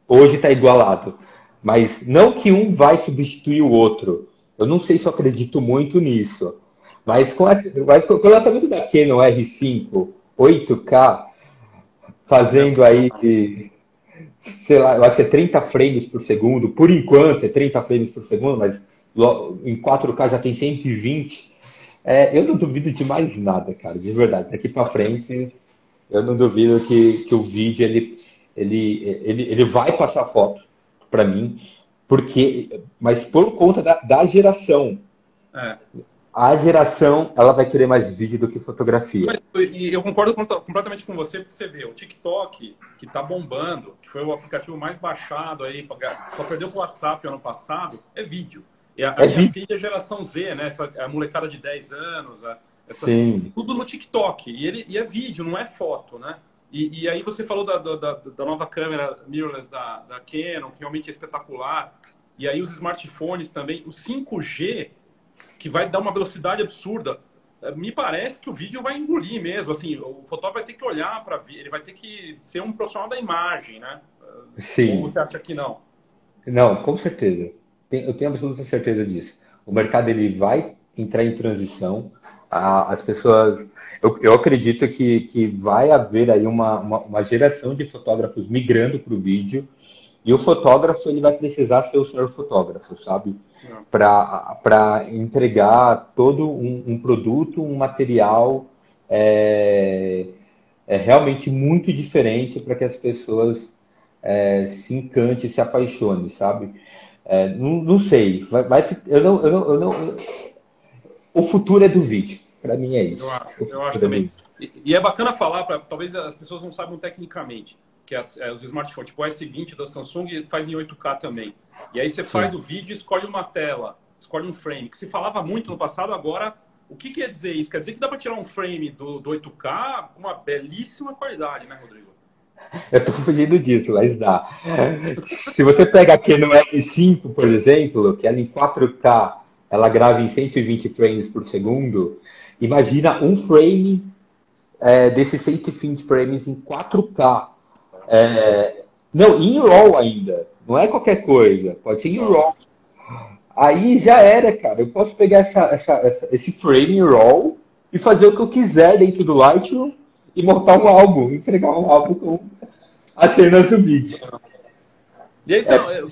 hoje está igualado. Mas não que um vai substituir o outro. Eu não sei se eu acredito muito nisso. Mas com, essa, mas com o lançamento da Canon R5 8K, fazendo aí, sei lá, eu acho que é 30 frames por segundo, por enquanto é 30 frames por segundo, mas em 4K já tem 120. É, eu não duvido de mais nada, cara, de verdade. Daqui para frente, eu não duvido que, que o vídeo ele, ele, ele, ele vai passar foto para mim, porque, mas por conta da, da geração. É. A geração, ela vai querer mais vídeo do que fotografia. Mas, e eu concordo completamente com você, porque você vê, o TikTok, que está bombando, que foi o aplicativo mais baixado aí, só perdeu o WhatsApp ano passado, é vídeo. E a, a é minha vídeo. filha é geração Z, né? Essa, a molecada de 10 anos, a, essa, tudo no TikTok. E, ele, e é vídeo, não é foto, né? E, e aí você falou da, da, da, nova câmera mirrorless da, da Canon, que realmente é espetacular. E aí os smartphones também. O 5G, que vai dar uma velocidade absurda. Eh, me parece que o vídeo vai engolir mesmo. Assim, o fotógrafo vai ter que olhar para ele vai ter que ser um profissional da imagem, né? Sim. Ou você acha que não? Não, com certeza. Eu tenho absoluta certeza disso. O mercado ele vai entrar em transição. As pessoas eu, eu acredito que, que vai haver aí uma, uma, uma geração de fotógrafos migrando para o vídeo e o fotógrafo ele vai precisar ser o senhor fotógrafo, sabe? Para entregar todo um, um, produto, um material é, é realmente muito diferente para que as pessoas é, se encantem, se apaixonem, sabe? É, não, não, sei, vai, vai, eu não, eu não, eu não, o futuro é do vídeo. Para mim é isso. Eu acho, eu acho também. E, e, é bacana falar, pra, talvez as pessoas não saibam tecnicamente, que as, é, os smartphones, tipo o S20 da Samsung, faz em 8K também. E aí você faz Sim. o vídeo e escolhe uma tela, escolhe um frame, que se falava muito no passado, agora o que quer dizer isso? Quer dizer que dá para tirar um frame do, do 8K com uma belíssima qualidade, né, Rodrigo? [laughs] Eu tô fugindo disso, mas dá. Se você pega aqui no R5, por exemplo, que ela em 4K, ela grava em 120 frames por segundo, Imagina um frame é, desses 120 frames em 4K. É, não, em RAW ainda. Não é qualquer coisa. Pode ser em RAW. Aí já era, cara. Eu posso pegar essa, essa, essa, esse frame em RAW e fazer o que eu quiser dentro do Lightroom e montar um álbum, entregar um álbum com as cenas do vídeo. E aí, é,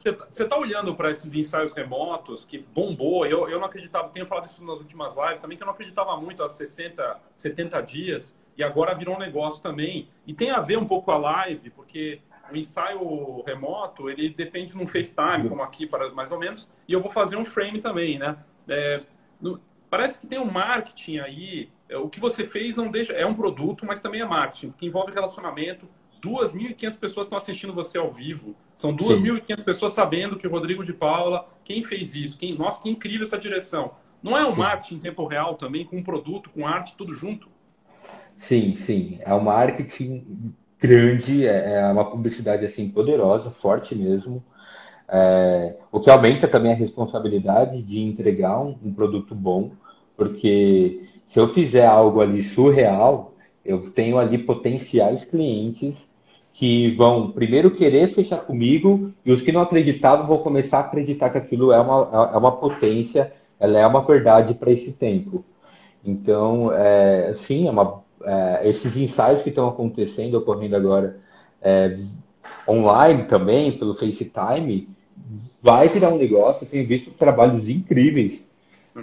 você está olhando para esses ensaios remotos que bombou. Eu, eu não acreditava, tenho falado isso nas últimas lives também, que eu não acreditava muito há 60, 70 dias, e agora virou um negócio também. E tem a ver um pouco com a live, porque o ensaio remoto, ele depende de um FaceTime, como aqui, para, mais ou menos, e eu vou fazer um frame também, né? É, no, parece que tem um marketing aí. É, o que você fez não deixa. É um produto, mas também é marketing, que envolve relacionamento 2.500 pessoas estão assistindo você ao vivo. São 2.500 pessoas sabendo que o Rodrigo de Paula, quem fez isso? Quem, nossa, que incrível essa direção. Não é o marketing em tempo real também, com produto, com arte, tudo junto? Sim, sim. É um marketing grande, é, é uma publicidade assim poderosa, forte mesmo. É, o que aumenta também a responsabilidade de entregar um, um produto bom, porque se eu fizer algo ali surreal, eu tenho ali potenciais clientes que vão primeiro querer fechar comigo e os que não acreditavam vão começar a acreditar que aquilo é uma, é uma potência, ela é uma verdade para esse tempo. Então, é, sim, é uma, é, esses ensaios que estão acontecendo, ocorrendo agora é, online também, pelo FaceTime, vai virar um negócio. Eu tenho visto trabalhos incríveis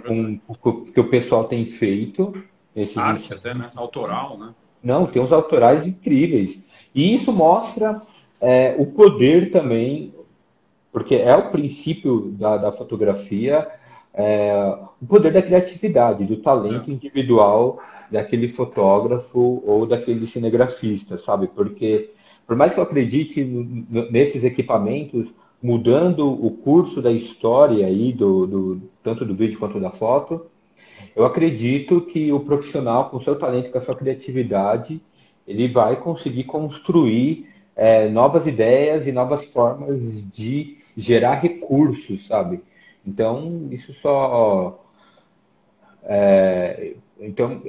com, com, que o pessoal tem feito. Arte até, né? Autoral, né? Não, tem uns autorais incríveis. E isso mostra é, o poder também, porque é o princípio da, da fotografia, é, o poder da criatividade, do talento é. individual daquele fotógrafo ou daquele cinegrafista, sabe? Porque, por mais que eu acredite nesses equipamentos, mudando o curso da história aí, do, do, tanto do vídeo quanto da foto, eu acredito que o profissional, com seu talento, com a sua criatividade, ele vai conseguir construir é, novas ideias e novas formas de gerar recursos, sabe? Então, isso só. É, então,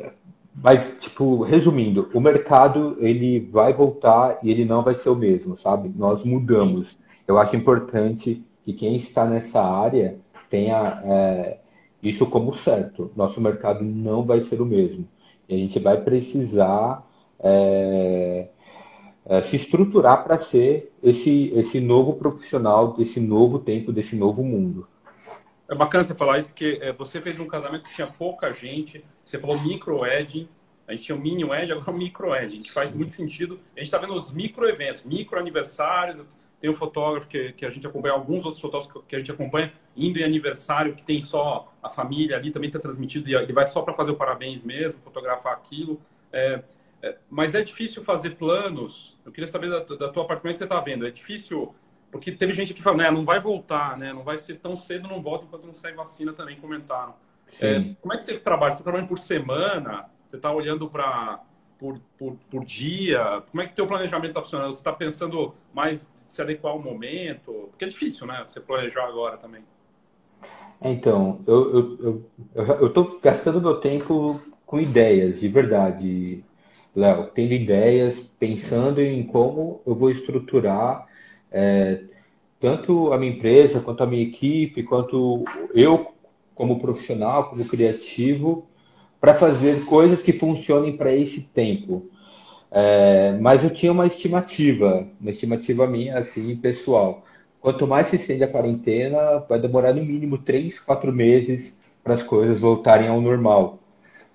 mas, tipo, resumindo, o mercado ele vai voltar e ele não vai ser o mesmo, sabe? Nós mudamos. Eu acho importante que quem está nessa área tenha é, isso como certo. Nosso mercado não vai ser o mesmo. E a gente vai precisar é, é, se estruturar para ser esse, esse novo profissional desse novo tempo, desse novo mundo. É bacana você falar isso, porque é, você fez um casamento que tinha pouca gente, você falou micro-wedding, a gente tinha o mini wedding, agora o micro-wedding, que faz muito sentido. A gente está vendo os micro-eventos, micro-aniversários, tem um fotógrafo que, que a gente acompanha, alguns outros fotógrafos que a gente acompanha, indo em aniversário, que tem só a família ali, também está transmitido, e ele vai só para fazer o parabéns mesmo, fotografar aquilo. É, é, mas é difícil fazer planos. Eu queria saber da, da tua parte, como é que você está vendo? É difícil, porque teve gente que fala, né, não vai voltar, né, não vai ser tão cedo, não volta enquanto não sair vacina, também comentaram. É, como é que você trabalha? Você está trabalhando por semana? Você está olhando para por, por, por dia? Como é que teu planejamento está funcionando? Você está pensando mais se adequar ao momento? Porque é difícil, né? Você planejar agora também. Então, eu estou eu, eu, gastando meu tempo com ideias, de verdade, Léo. Tendo ideias, pensando em como eu vou estruturar é, tanto a minha empresa, quanto a minha equipe, quanto eu como profissional, como criativo, para fazer coisas que funcionem para esse tempo. É, mas eu tinha uma estimativa, uma estimativa minha, assim, pessoal. Quanto mais se estende a quarentena, vai demorar no mínimo três, quatro meses para as coisas voltarem ao normal,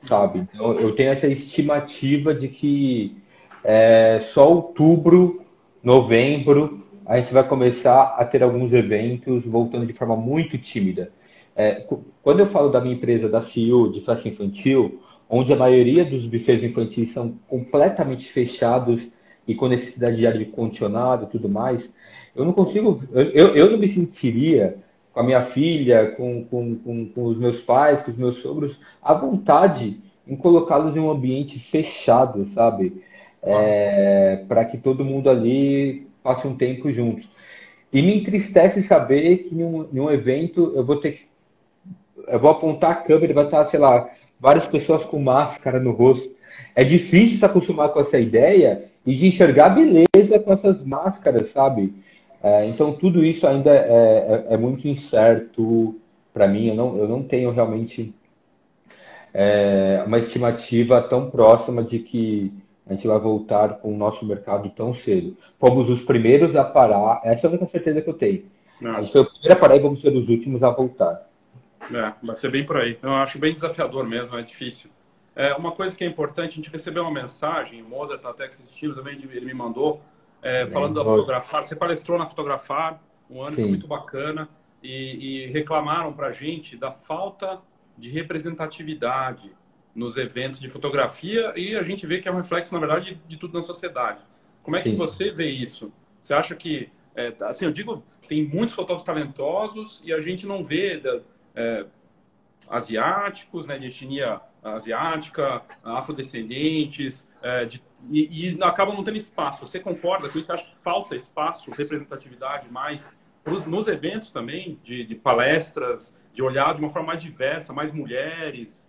sabe? Então, eu tenho essa estimativa de que é, só outubro, novembro, a gente vai começar a ter alguns eventos voltando de forma muito tímida. É, quando eu falo da minha empresa, da CIO, de festa infantil, onde a maioria dos bufês infantis são completamente fechados e com necessidade de ar-condicionado e tudo mais, eu não consigo, eu, eu não me sentiria com a minha filha, com, com, com, com os meus pais, com os meus sogros, à vontade em colocá-los em um ambiente fechado, sabe? É, para que todo mundo ali passe um tempo juntos. E me entristece saber que em um, em um evento eu vou ter que eu vou apontar a câmera e vai estar, sei lá, várias pessoas com máscara no rosto. É difícil se acostumar com essa ideia e de enxergar beleza com essas máscaras, sabe? É, então, tudo isso ainda é, é, é muito incerto para mim. Eu não, eu não tenho realmente é, uma estimativa tão próxima de que a gente vai voltar com o nosso mercado tão cedo. Fomos os primeiros a parar, essa é a única certeza que eu tenho. Não. A gente foi o primeiro a parar e vamos ser os últimos a voltar. É, vai ser bem por aí. Eu acho bem desafiador mesmo, é difícil. É, uma coisa que é importante, a gente recebeu uma mensagem, o Mozart está até assistindo também, ele me mandou, é, falando da fotografar. Você palestrou na fotografar, um ano foi muito bacana, e, e reclamaram para a gente da falta de representatividade nos eventos de fotografia, e a gente vê que é um reflexo, na verdade, de, de tudo na sociedade. Como é Sim. que você vê isso? Você acha que, é, assim, eu digo, tem muitos fotógrafos talentosos e a gente não vê é, asiáticos, né, de etnia asiática, afrodescendentes, é, de, e, e, acabam não tendo espaço. Você concorda com isso? Acha que falta espaço, representatividade mais pros, nos eventos também, de, de, palestras, de olhar de uma forma mais diversa, mais mulheres?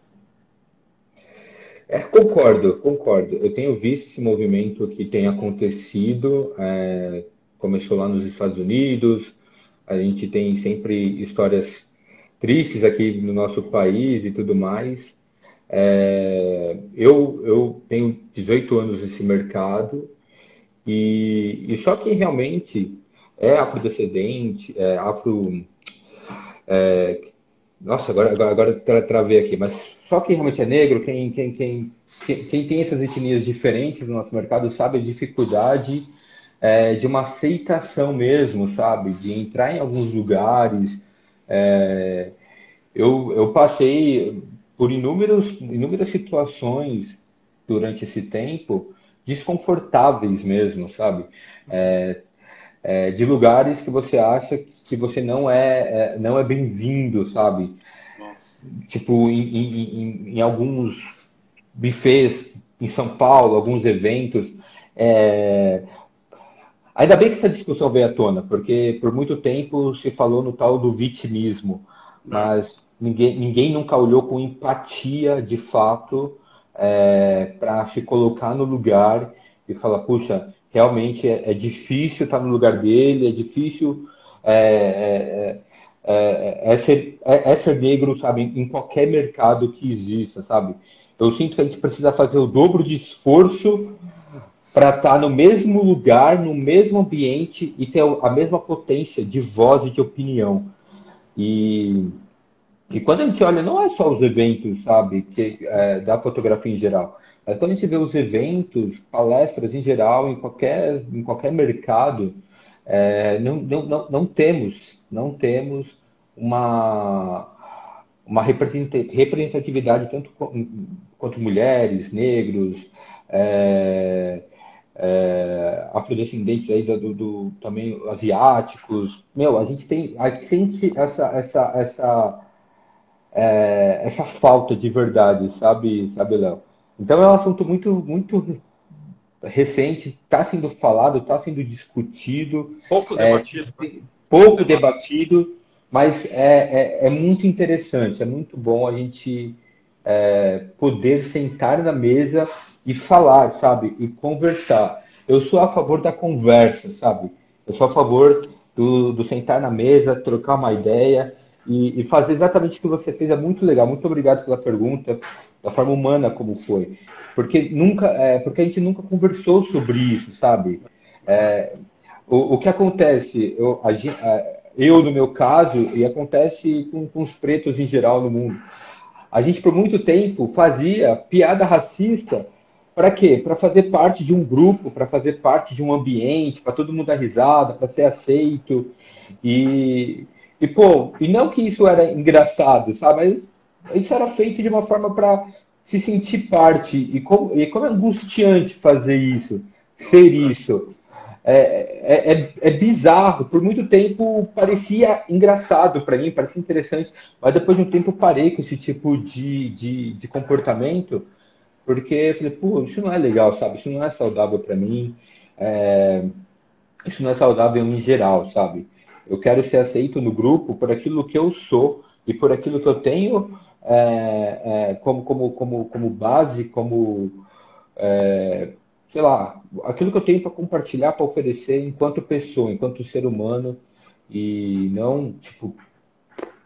É, concordo, concordo. Eu tenho visto esse movimento que tem acontecido, é, começou lá nos Estados Unidos, a gente tem sempre histórias tristes aqui no nosso país e tudo mais. É, eu, eu tenho 18 anos nesse mercado e, e só quem realmente é afrodescendente, é afro. É, nossa, agora, agora, agora travei aqui, mas só quem realmente é negro, quem, quem, quem, quem tem essas etnias diferentes no nosso mercado, sabe a dificuldade é, de uma aceitação mesmo, sabe? De entrar em alguns lugares, é, eu, eu passei por inúmeros, inúmeras situações durante esse tempo desconfortáveis mesmo, sabe? É, é, de lugares que você acha que você não é, é não é bem-vindo, sabe? Nossa. Tipo, em, em, em, alguns buffets em São Paulo, alguns eventos. É... Ainda bem que essa discussão veio à tona, porque por muito tempo se falou no tal do vitimismo, mas ninguém, ninguém nunca olhou com empatia de fato é, para se colocar no lugar e falar, puxa, realmente é, é, difícil estar no lugar dele, é difícil é, é, é, é ser, é, ser negro, sabe, em qualquer mercado que exista, sabe? Eu sinto que a gente precisa fazer o dobro de esforço para estar no mesmo lugar, no mesmo ambiente e ter a mesma potência de voz e de opinião. E, e quando a gente olha, não é só os eventos, sabe, que, é, da fotografia em geral, mas quando a gente vê os eventos, palestras em geral, em qualquer, em qualquer mercado, é, não, não, não, não temos, não temos uma, uma representatividade tanto quanto mulheres, negros, é, é, afrodescendentes aí do, do, também asiáticos. Meu, a gente tem, a gente sente essa essa essa é, essa falta de verdade, sabe, sabe, Léo? Então é um assunto muito muito recente, está sendo falado, está sendo discutido. Pouco debatido. É, pouco debatido, mas é, é, é, muito interessante, é muito bom a gente é, poder sentar na mesa e falar, sabe? E conversar. Eu sou a favor da conversa, sabe? Eu sou a favor do, do sentar na mesa, trocar uma ideia e, e, fazer exatamente o que você fez. É muito legal. Muito obrigado pela pergunta, da forma humana como foi. Porque nunca, é, porque a gente nunca conversou sobre isso, sabe? É, o, o que acontece, eu, a, eu no meu caso, e acontece com, com os pretos em geral no mundo, a gente por muito tempo fazia piada racista para quê? Para fazer parte de um grupo, para fazer parte de um ambiente, para todo mundo dar risada, para ser aceito. E, e, pô, e não que isso era engraçado, sabe? Mas isso era feito de uma forma para se sentir parte. E como, e como é angustiante fazer isso, ser isso. É, é, é, é bizarro. Por muito tempo parecia engraçado para mim, parecia interessante, mas depois de um tempo parei com esse tipo de, de, de comportamento porque eu falei, pô, isso não é legal, sabe? Isso não é saudável para mim. É... Isso não é saudável em geral, sabe? Eu quero ser aceito no grupo por aquilo que eu sou e por aquilo que eu tenho é, é, como, como, como, como base, como, é, sei lá, aquilo que eu tenho para compartilhar, para oferecer enquanto pessoa, enquanto ser humano e não, tipo,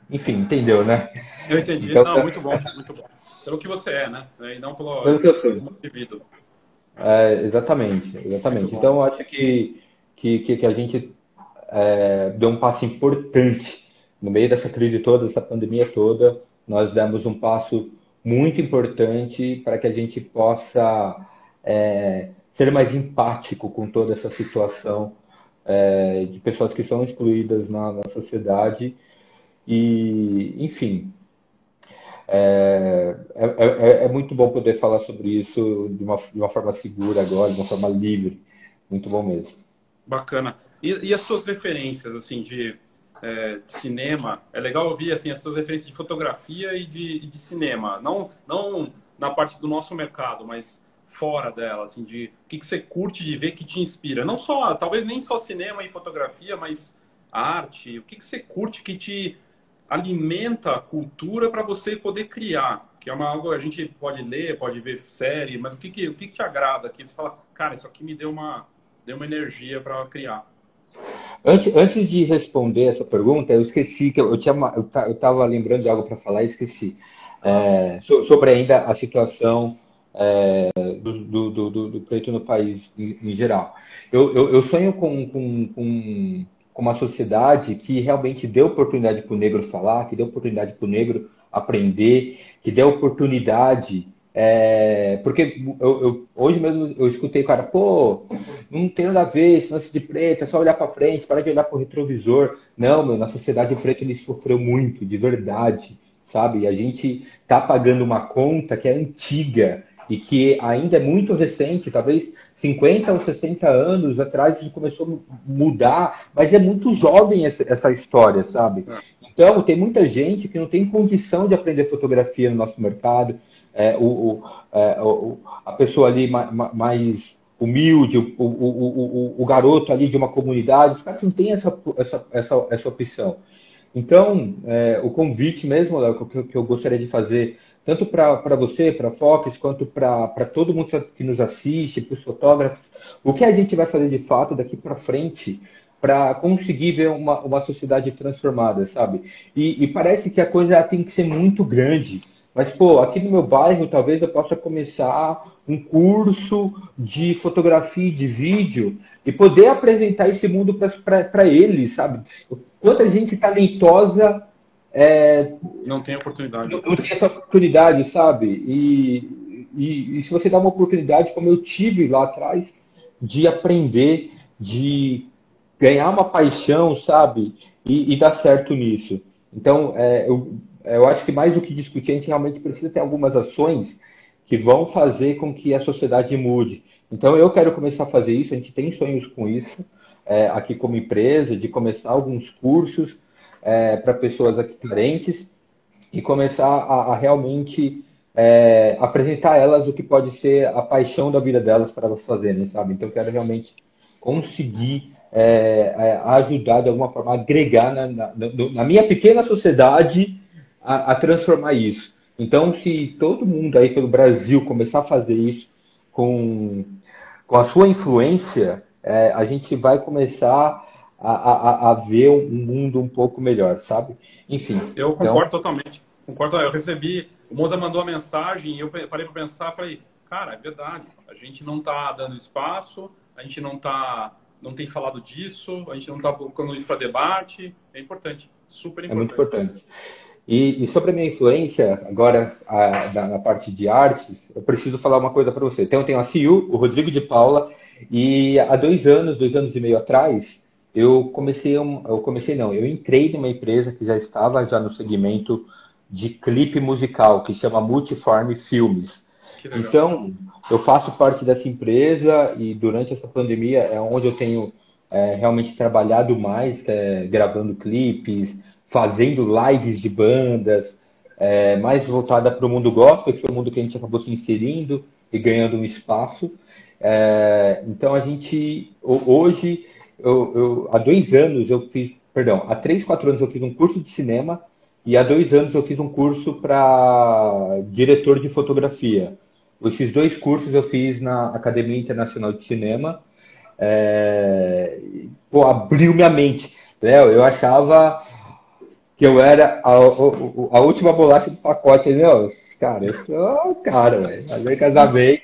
enfim, entendeu, né? Eu entendi. Então, não, muito bom, muito bom pelo que você é, né? E não pelo, pelo que eu sou. indivíduo. É, exatamente, exatamente. Então, eu acho que, que, que, a gente é, deu um passo importante no meio dessa crise toda, dessa pandemia toda. Nós demos um passo muito importante para que a gente possa é, ser mais empático com toda essa situação é, de pessoas que são excluídas na, na sociedade. E, enfim, é, é, é, é, muito bom poder falar sobre isso de uma, de uma forma segura agora, de uma forma livre. Muito bom mesmo. Bacana. E, e as tuas referências, assim, de, é, de, cinema? É legal ouvir, assim, as tuas referências de fotografia e de, de cinema. Não, não na parte do nosso mercado, mas fora dela, assim, de o que, que você curte de ver que te inspira. Não só, talvez nem só cinema e fotografia, mas arte. O que, que você curte que te alimenta a cultura para você poder criar, que é uma algo a gente pode ler, pode ver série, mas o que que, o que, que te agrada aqui? Você fala, cara, isso aqui me deu uma deu uma energia para criar. Antes, antes de responder essa pergunta, eu esqueci que eu, eu tinha eu estava lembrando de algo para falar e esqueci é, sobre ainda a situação é, do, do, do, do, preto no país em, em geral. Eu, eu, eu, sonho com, com, com uma sociedade que realmente deu oportunidade para o negro falar, que deu oportunidade para o negro aprender, que deu oportunidade. É, porque eu, eu, hoje mesmo eu escutei cara, pô, não tem nada a ver esse lance de preto, é só olhar para frente, para de olhar para o retrovisor. Não, meu, na sociedade o preto ele sofreu muito, de verdade, sabe? A gente tá pagando uma conta que é antiga, e que ainda é muito recente, talvez 50 ou 60 anos atrás isso começou a mudar, mas é muito jovem essa, essa história, sabe? Então, tem muita gente que não tem condição de aprender fotografia no nosso mercado. É, o, o, é, o, a pessoa ali mais, mais humilde, o, o, o, garoto ali de uma comunidade, os caras não têm essa, essa, essa, essa opção. Então, é, o convite mesmo, Léo, que, que eu gostaria de fazer tanto para você, para a Fox, quanto para todo mundo que nos assiste, para os fotógrafos, o que a gente vai fazer de fato daqui para frente para conseguir ver uma, uma sociedade transformada, sabe? E, e, parece que a coisa tem que ser muito grande. Mas, pô, aqui no meu bairro, talvez eu possa começar um curso de fotografia e de vídeo e poder apresentar esse mundo para eles, sabe? Quanta gente talentosa é, não tem oportunidade. Não, não, tem essa oportunidade, sabe? E, e, e, se você dá uma oportunidade, como eu tive lá atrás, de aprender, de ganhar uma paixão, sabe? E, e dar certo nisso. Então, é, eu, eu acho que mais do que discutir, a gente realmente precisa ter algumas ações que vão fazer com que a sociedade mude. Então, eu quero começar a fazer isso, a gente tem sonhos com isso, é, aqui como empresa, de começar alguns cursos é, para pessoas aqui carentes e começar a, a realmente é, apresentar elas o que pode ser a paixão da vida delas para elas fazerem, sabe? Então, eu quero realmente conseguir é, é ajudar de alguma forma, agregar na, na, na minha pequena sociedade a, a, transformar isso. Então, se todo mundo aí pelo Brasil começar a fazer isso com, com a sua influência, é, a gente vai começar a, a, a, ver um mundo um pouco melhor, sabe? Enfim. Eu então concordo então... totalmente. Concordo. Eu recebi, o Moza mandou a mensagem e eu parei para pensar, falei, cara, é verdade. A gente não está dando espaço, a gente não tá, não tem falado disso, a gente não está colocando isso para debate. É importante, super importante. É muito importante. E, e sobre a minha influência, agora a, na, na, parte de artes, eu preciso falar uma coisa para você. Então, eu tenho a CIU, o Rodrigo de Paula, e há dois anos, dois anos e meio atrás, eu comecei, um, eu comecei não, eu entrei numa empresa que já estava já no segmento de clipe musical, que chama Multiform Filmes. Então, eu faço parte dessa empresa e durante essa pandemia é onde eu tenho é, realmente trabalhado mais, é, gravando clipes, fazendo lives de bandas, é, mais voltada para o mundo gospel, que foi o mundo que a gente acabou se inserindo e ganhando um espaço. É, então a gente hoje eu, eu, há dois anos eu fiz, perdão, há três, quatro anos eu fiz um curso de cinema e há dois anos eu fiz um curso para diretor de fotografia. Esses dois cursos eu fiz na Academia Internacional de Cinema. É, pô, abriu minha mente. Né? Eu achava que eu era a, a, a última bolacha do pacote. Né? Cara, eu sou cara, velho. Aí casamento.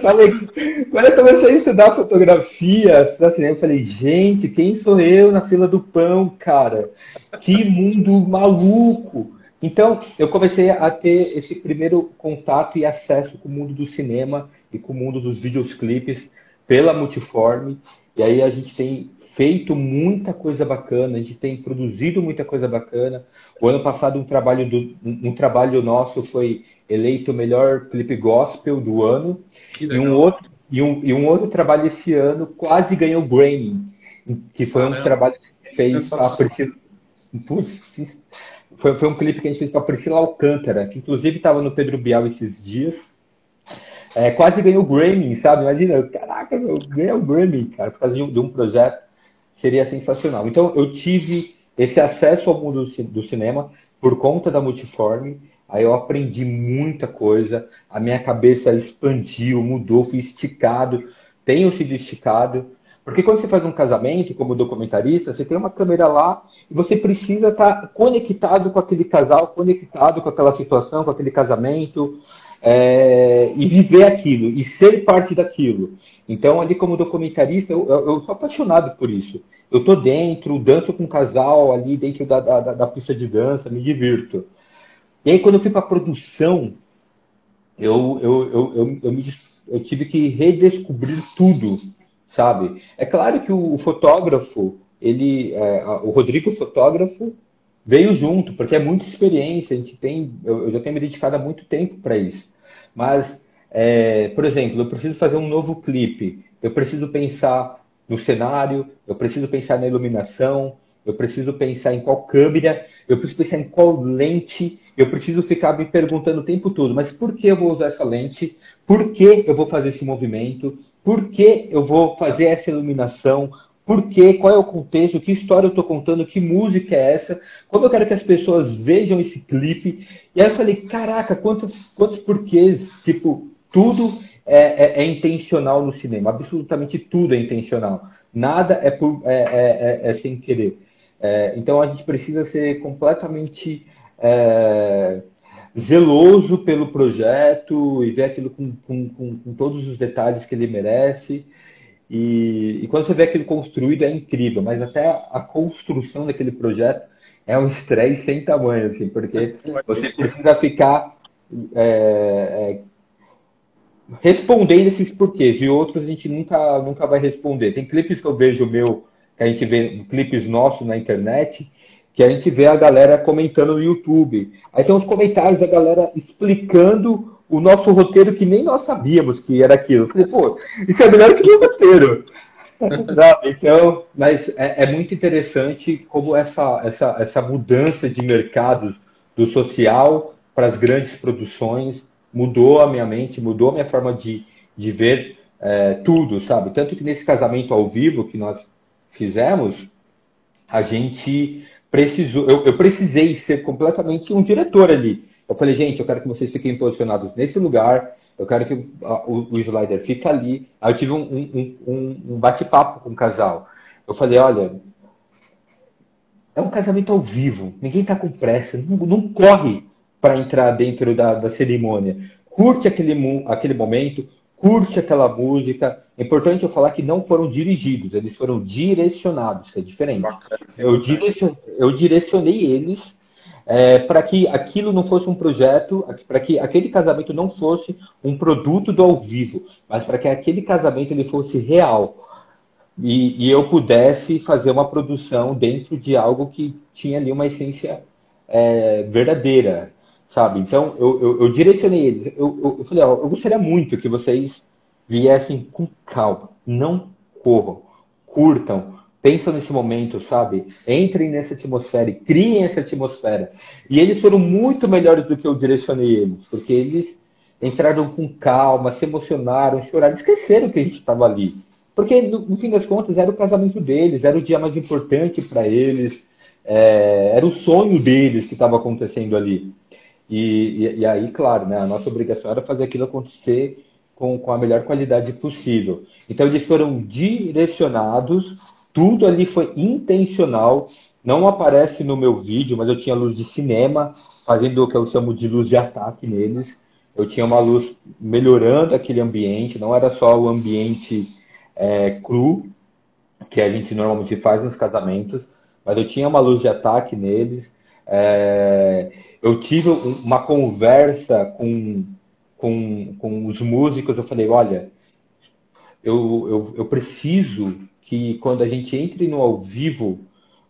Falei, quando eu comecei a estudar fotografia, estudar cinema, eu falei, gente, quem sou eu na fila do pão, cara? Que mundo maluco! Então, eu comecei a ter esse primeiro contato e acesso com o mundo do cinema e com o mundo dos videoclipes pela Multiforme. E aí a gente tem feito muita coisa bacana, a gente tem produzido muita coisa bacana. O ano passado um trabalho do, um trabalho nosso foi eleito o melhor clipe gospel do ano e um outro e um, e um outro trabalho esse ano quase ganhou o Grammy, que foi um trabalho que fez a Priscila, Putz, foi, foi um clipe que a gente fez para Priscila Alcântara, que inclusive estava no Pedro Bial esses dias. É, quase ganhou o Grammy, sabe? Imagina, caraca, ganhou o Grammy, cara, por causa de um, de um projeto seria sensacional. Então, eu tive esse acesso ao mundo do cinema por conta da Multiforme. Aí eu aprendi muita coisa, a minha cabeça expandiu, mudou, fui esticado, tenho sido esticado. Porque quando você faz um casamento, como documentarista, você tem uma câmera lá e você precisa estar conectado com aquele casal, conectado com aquela situação, com aquele casamento, é, e viver aquilo, e ser parte daquilo. Então, ali como documentarista, eu, sou apaixonado por isso. Eu estou dentro, danço com um casal ali dentro da, da, da, pista de dança, me divirto. E aí, quando eu fui para produção, eu, eu, eu, eu, eu, me, eu tive que redescobrir tudo, sabe? É claro que o, o fotógrafo, ele, é, o Rodrigo fotógrafo, veio junto, porque é muita experiência, a gente tem, eu, eu já tenho me dedicado há muito tempo para isso. Mas é, por exemplo, eu preciso fazer um novo clipe, eu preciso pensar no cenário, eu preciso pensar na iluminação, eu preciso pensar em qual câmera, eu preciso pensar em qual lente, eu preciso ficar me perguntando o tempo todo, mas por que eu vou usar essa lente? Por que eu vou fazer esse movimento? Por que eu vou fazer essa iluminação? Por quê? Qual é o contexto? Que história eu estou contando? Que música é essa? Como eu quero que as pessoas vejam esse clipe? E aí eu falei, caraca, quantos, quantos porquês? Tipo, tudo é, é, é intencional no cinema. Absolutamente tudo é intencional. Nada é, por, é, é, é, é sem querer. então a gente precisa ser completamente zeloso pelo projeto e ver aquilo com, com, com, com todos os detalhes que ele merece. E, e, quando você vê aquilo construído é incrível, mas até a construção daquele projeto é um estresse sem tamanho, assim, porque [laughs] você precisa ficar é, é, respondendo esses porquês, e outros a gente nunca, nunca vai responder. Tem clipes que eu vejo meu, que a gente vê clipes nossos na internet, que a gente vê a galera comentando no YouTube. Aí tem uns comentários da galera explicando o nosso roteiro que nem nós sabíamos que era aquilo. Eu falei, pô, isso é melhor que o roteiro. [laughs] então, mas é, é, muito interessante como essa, essa, essa mudança de mercado do social para as grandes produções mudou a minha mente, mudou a minha forma de, de ver é, tudo, sabe? Tanto que nesse casamento ao vivo que nós fizemos, a gente precisou, eu, eu precisei ser completamente um diretor ali. Eu falei, gente, eu quero que vocês fiquem posicionados nesse lugar, eu quero que o, o slider fique ali. Aí eu tive um, um, um, um bate-papo com o casal. Eu falei, olha, é um casamento ao vivo, ninguém está com pressa, não, não corre para entrar dentro da, da, cerimônia. Curte aquele, aquele momento, curte aquela música. É importante eu falar que não foram dirigidos, eles foram direcionados, que é diferente. Eu, direcion, eu direcionei eles é, para que aquilo não fosse um projeto, para que aquele casamento não fosse um produto do ao vivo, mas para que aquele casamento ele fosse real. E, e, eu pudesse fazer uma produção dentro de algo que tinha ali uma essência é, verdadeira, sabe? Então eu, eu, eu direcionei eles. Eu, eu, eu falei, ó, eu gostaria muito que vocês viessem com calma, não corram, curtam, pensam nesse momento, sabe? Entrem nessa atmosfera e criem essa atmosfera. E eles foram muito melhores do que eu direcionei eles, porque eles entraram com calma, se emocionaram, choraram, esqueceram que a gente estava ali. Porque, no, no, fim das contas, era o casamento deles, era o dia mais importante para eles, é, era o sonho deles que estava acontecendo ali. E, e, e, aí, claro, né, a nossa obrigação era fazer aquilo acontecer com, com a melhor qualidade possível. Então, eles foram direcionados tudo ali foi intencional. Não aparece no meu vídeo, mas eu tinha luz de cinema, fazendo o que eu chamo de luz de ataque neles. Eu tinha uma luz melhorando aquele ambiente, não era só o ambiente é, cru, que a gente normalmente faz nos casamentos, mas eu tinha uma luz de ataque neles. É, eu tive uma conversa com, com, com os músicos, eu falei, olha, eu, eu, eu preciso que quando a gente entre no ao vivo,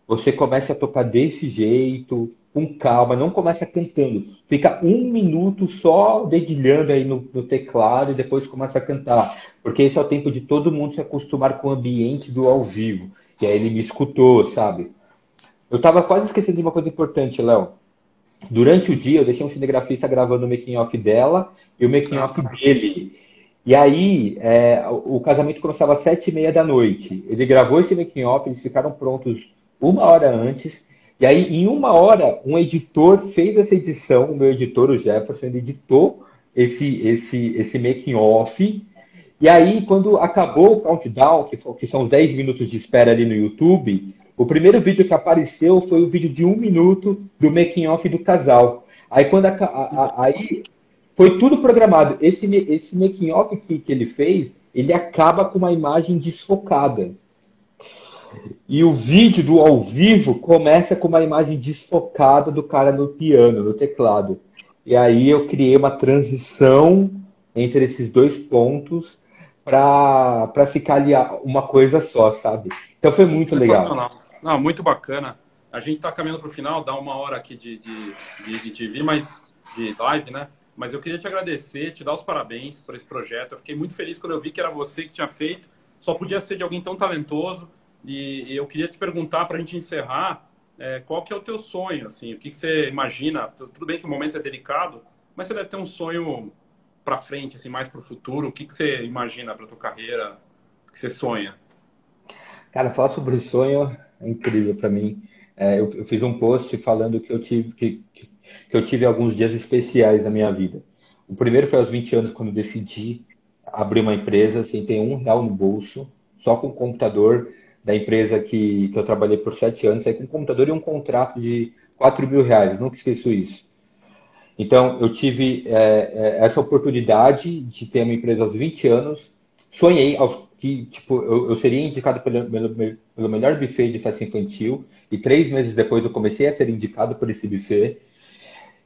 você começa a tocar desse jeito, com calma, não começa cantando. Fica um minuto só dedilhando aí no, no, teclado e depois começa a cantar. Porque esse é o tempo de todo mundo se acostumar com o ambiente do ao vivo. E aí ele me escutou, sabe? Eu tava quase esquecendo de uma coisa importante, Léo. Durante o dia, eu deixei um cinegrafista gravando o making off dela e o making off dele. E aí, é, o casamento começava às sete e meia da noite. Ele gravou esse making off, eles ficaram prontos uma hora antes. E aí, em uma hora, um editor fez essa edição, o meu editor, o Jefferson, ele editou esse, esse, esse making off. E aí, quando acabou o countdown, que, que são 10 minutos de espera ali no YouTube, o primeiro vídeo que apareceu foi o vídeo de um minuto do making off do casal. Aí quando a, a, a, aí foi tudo programado. Esse, esse making off que, que ele fez, ele acaba com uma imagem desfocada. E o vídeo do ao vivo começa com uma imagem desfocada do cara no piano, no teclado. E aí eu criei uma transição entre esses dois pontos para ficar ali uma coisa só, sabe? Então foi muito legal. Não, muito bacana. A gente está caminhando para o final, dá uma hora aqui de, de, de, de TV, mas de live, né? Mas eu queria te agradecer, te dar os parabéns por esse projeto. Eu fiquei muito feliz quando eu vi que era você que tinha feito. Só podia ser de alguém tão talentoso. E eu queria te perguntar para a gente encerrar, é, qual que é o teu sonho, assim, o que, que você imagina? Tudo bem que o momento é delicado, mas você deve ter um sonho para frente, assim, mais para o futuro. O que, que você imagina para tua carreira? O que você sonha? Cara, falar sobre sonho é incrível para mim. É, eu, eu, fiz um post falando que eu tive que, que, eu tive alguns dias especiais na minha vida. O primeiro foi aos 20 anos, quando decidi abrir uma empresa sem ter um real no bolso, só com o computador da empresa que, que eu trabalhei por sete anos, aí com um computador e um contrato de 4 mil reais, nunca esqueço isso. Então, eu tive é, é, essa oportunidade de ter uma empresa aos 20 anos, sonhei aos, que tipo, eu, eu seria indicado pelo, pelo, pelo, melhor buffet de festa infantil, e três meses depois eu comecei a ser indicado por esse buffet,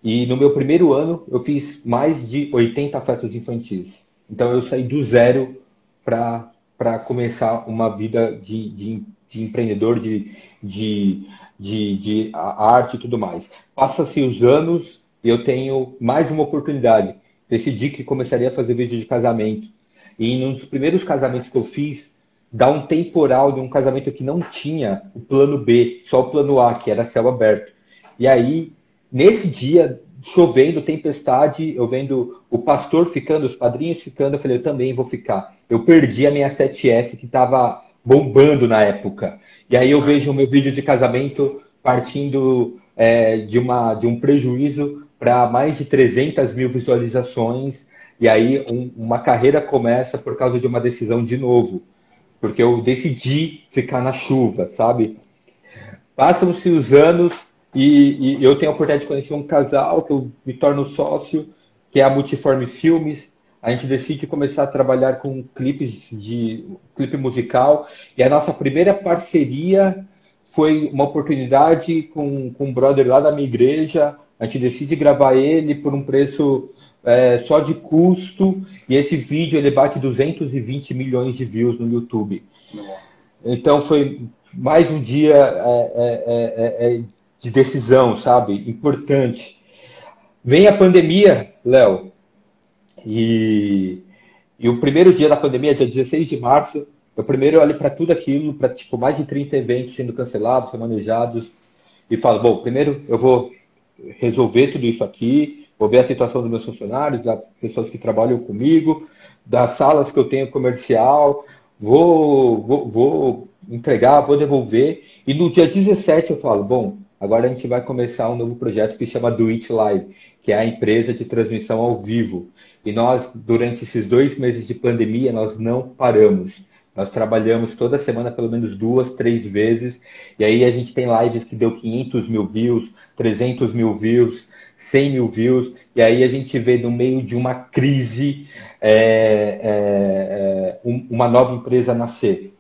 e no meu primeiro ano eu fiz mais de 80 festas infantis. Então, eu saí do zero para começar uma vida de, de, de empreendedor, de, de, de, de arte e tudo mais. Passa-se os anos e eu tenho mais uma oportunidade. Decidi que começaria a fazer vídeo de casamento. E um dos primeiros casamentos que eu fiz, dá um temporal de um casamento que não tinha o plano B, só o plano A, que era céu aberto. E aí, nesse dia, chovendo, tempestade, eu vendo o pastor ficando, os padrinhos ficando, eu falei, eu também vou ficar. Eu perdi a minha 7S que estava bombando na época. E aí eu vejo o meu vídeo de casamento partindo é, de, uma, de um prejuízo para mais de 300 mil visualizações. E aí um, uma carreira começa por causa de uma decisão de novo. Porque eu decidi ficar na chuva, sabe? Passam-se os anos, e, e, eu tenho a oportunidade de conhecer um casal que eu me torno sócio, que é a Multiforme Filmes. A gente decide começar a trabalhar com clipes de clipe musical. E a nossa primeira parceria foi uma oportunidade com, com um brother lá da minha igreja. A gente decide gravar ele por um preço é, só de custo. E esse vídeo ele bate 220 milhões de views no YouTube. Nossa. Então foi mais um dia é, é, é, é de decisão, sabe? Importante. Vem a pandemia, Léo, e, e o primeiro dia da pandemia, dia 16 de março, eu primeiro olho para tudo aquilo, para tipo, mais de 30 eventos sendo cancelados, remanejados, e falo, bom, primeiro eu vou resolver tudo isso aqui, vou ver a situação dos meus funcionários, das pessoas que trabalham comigo, das salas que eu tenho comercial, vou, vou, vou entregar, vou devolver, e no dia 17 eu falo, bom, Agora a gente vai começar um novo projeto que chama Do It Live, que é a empresa de transmissão ao vivo. E nós, durante esses dois meses de pandemia, nós não paramos. Nós trabalhamos toda semana pelo menos duas, três vezes. E aí a gente tem lives que deu 500 mil views, 300 mil views, 100 mil views. E aí a gente vê no meio de uma crise é, é, é, uma nova empresa nascer.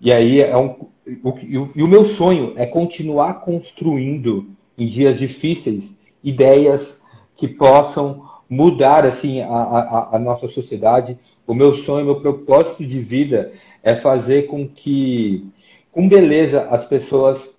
E aí é um, o, e o meu sonho é continuar construindo em dias difíceis ideias que possam mudar assim a, a, a, nossa sociedade. O meu sonho, meu propósito de vida é fazer com que, com beleza, as pessoas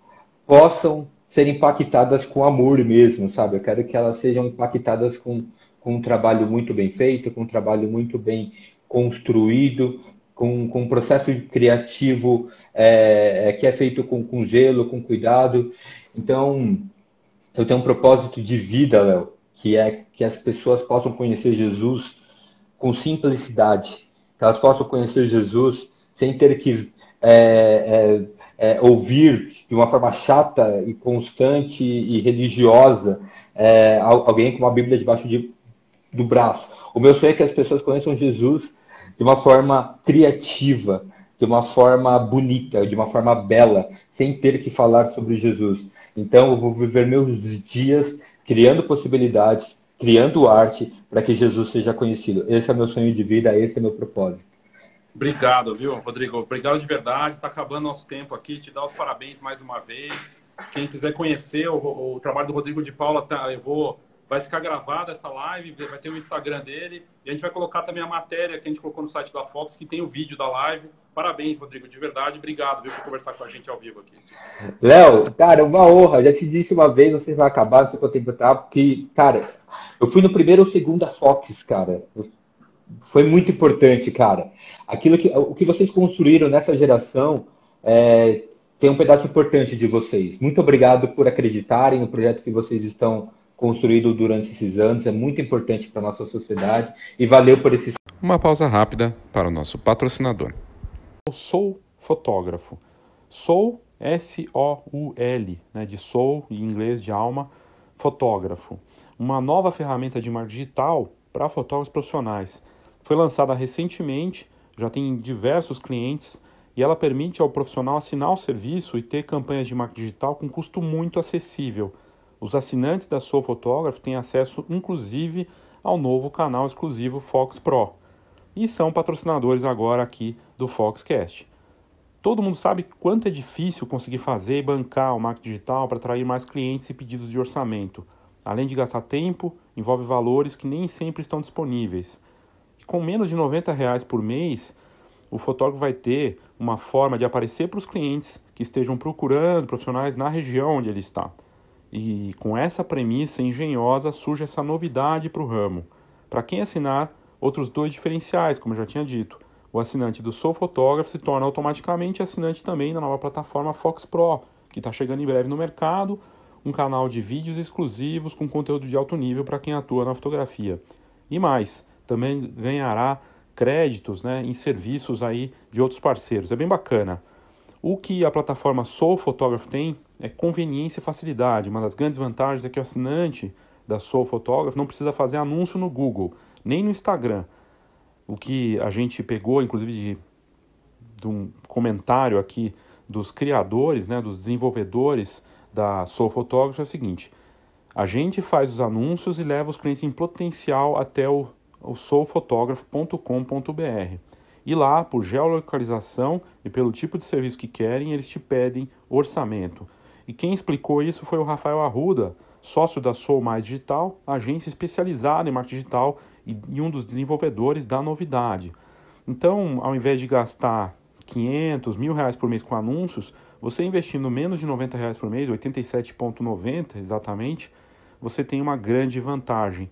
possam ser impactadas com amor mesmo, sabe? Eu quero que elas sejam impactadas com, com um trabalho muito bem feito, com um trabalho muito bem construído, com, com um processo criativo é, é, que é feito com, com zelo, com cuidado. Então, eu tenho um propósito de vida, Léo, que é que as pessoas possam conhecer Jesus com simplicidade, que elas possam conhecer Jesus sem ter que é, é, é ouvir de uma forma chata e constante e religiosa é, alguém com uma Bíblia debaixo de, do braço. O meu sonho é que as pessoas conheçam Jesus de uma forma criativa, de uma forma bonita, de uma forma bela, sem ter que falar sobre Jesus. Então, eu vou viver meus dias criando possibilidades, criando arte para que Jesus seja conhecido. Esse é meu sonho de vida, esse é meu propósito. Obrigado, viu, Rodrigo? Obrigado de verdade. Está acabando nosso tempo aqui. Te dar os parabéns mais uma vez. Quem quiser conhecer o, o trabalho do Rodrigo de Paula, tá, eu vou vai ficar gravada essa live, vai ter o Instagram dele, e a gente vai colocar também a matéria que a gente colocou no site da Fox, que tem o vídeo da live. Parabéns, Rodrigo, de verdade, obrigado viu, por conversar com a gente ao vivo aqui. Léo, cara, uma honra, já te disse uma vez, vocês vão acabar, não sei quanto tempo tá, porque, cara, Eu fui no primeiro ou segundo da Fox, cara. Foi muito importante, cara. Aquilo que, o que vocês construíram nessa geração é, tem um pedaço importante de vocês. Muito obrigado por acreditarem no projeto que vocês estão construindo durante esses anos. É muito importante para a nossa sociedade e valeu por esse. Uma pausa rápida para o nosso patrocinador. Eu sou fotógrafo. Sou S-O-U-L, né, de soul em inglês de alma, fotógrafo. Uma nova ferramenta de marketing digital para fotógrafos profissionais. Foi lançada recentemente, já tem diversos clientes e ela permite ao profissional assinar o serviço e ter campanhas de marketing digital com custo muito acessível. Os assinantes da Soul Photograph têm acesso, inclusive, ao novo canal exclusivo Fox Pro e são patrocinadores agora aqui do Foxcast. Todo mundo sabe quanto é difícil conseguir fazer e bancar o marketing digital para atrair mais clientes e pedidos de orçamento. Além de gastar tempo, envolve valores que nem sempre estão disponíveis. E com menos de 90 reais por mês, o fotógrafo vai ter uma forma de aparecer para os clientes que estejam procurando profissionais na região onde ele está. E com essa premissa engenhosa surge essa novidade para o ramo. Para quem assinar, outros dois diferenciais, como eu já tinha dito. O assinante do Sou Fotógrafo se torna automaticamente assinante também da nova plataforma Fox Pro, que está chegando em breve no mercado, um canal de vídeos exclusivos com conteúdo de alto nível para quem atua na fotografia. E mais, também ganhará créditos né, em serviços aí de outros parceiros. É bem bacana. O que a plataforma Soul Photograph tem é conveniência e facilidade. Uma das grandes vantagens é que o assinante da Soul Photograph não precisa fazer anúncio no Google, nem no Instagram. O que a gente pegou, inclusive, de, de um comentário aqui dos criadores, né, dos desenvolvedores da Soul Photograph é o seguinte: a gente faz os anúncios e leva os clientes em potencial até o o soulphotograph.com.br. E lá, por geolocalização e pelo tipo de serviço que querem, eles te pedem orçamento. E quem explicou isso foi o Rafael Arruda, sócio da Soul Mais Digital, agência especializada em marketing digital e, e um dos desenvolvedores da novidade. Então, ao invés de gastar 500, mil reais por mês com anúncios, você investindo menos de 90 reais por mês, 87,90 exatamente, você tem uma grande vantagem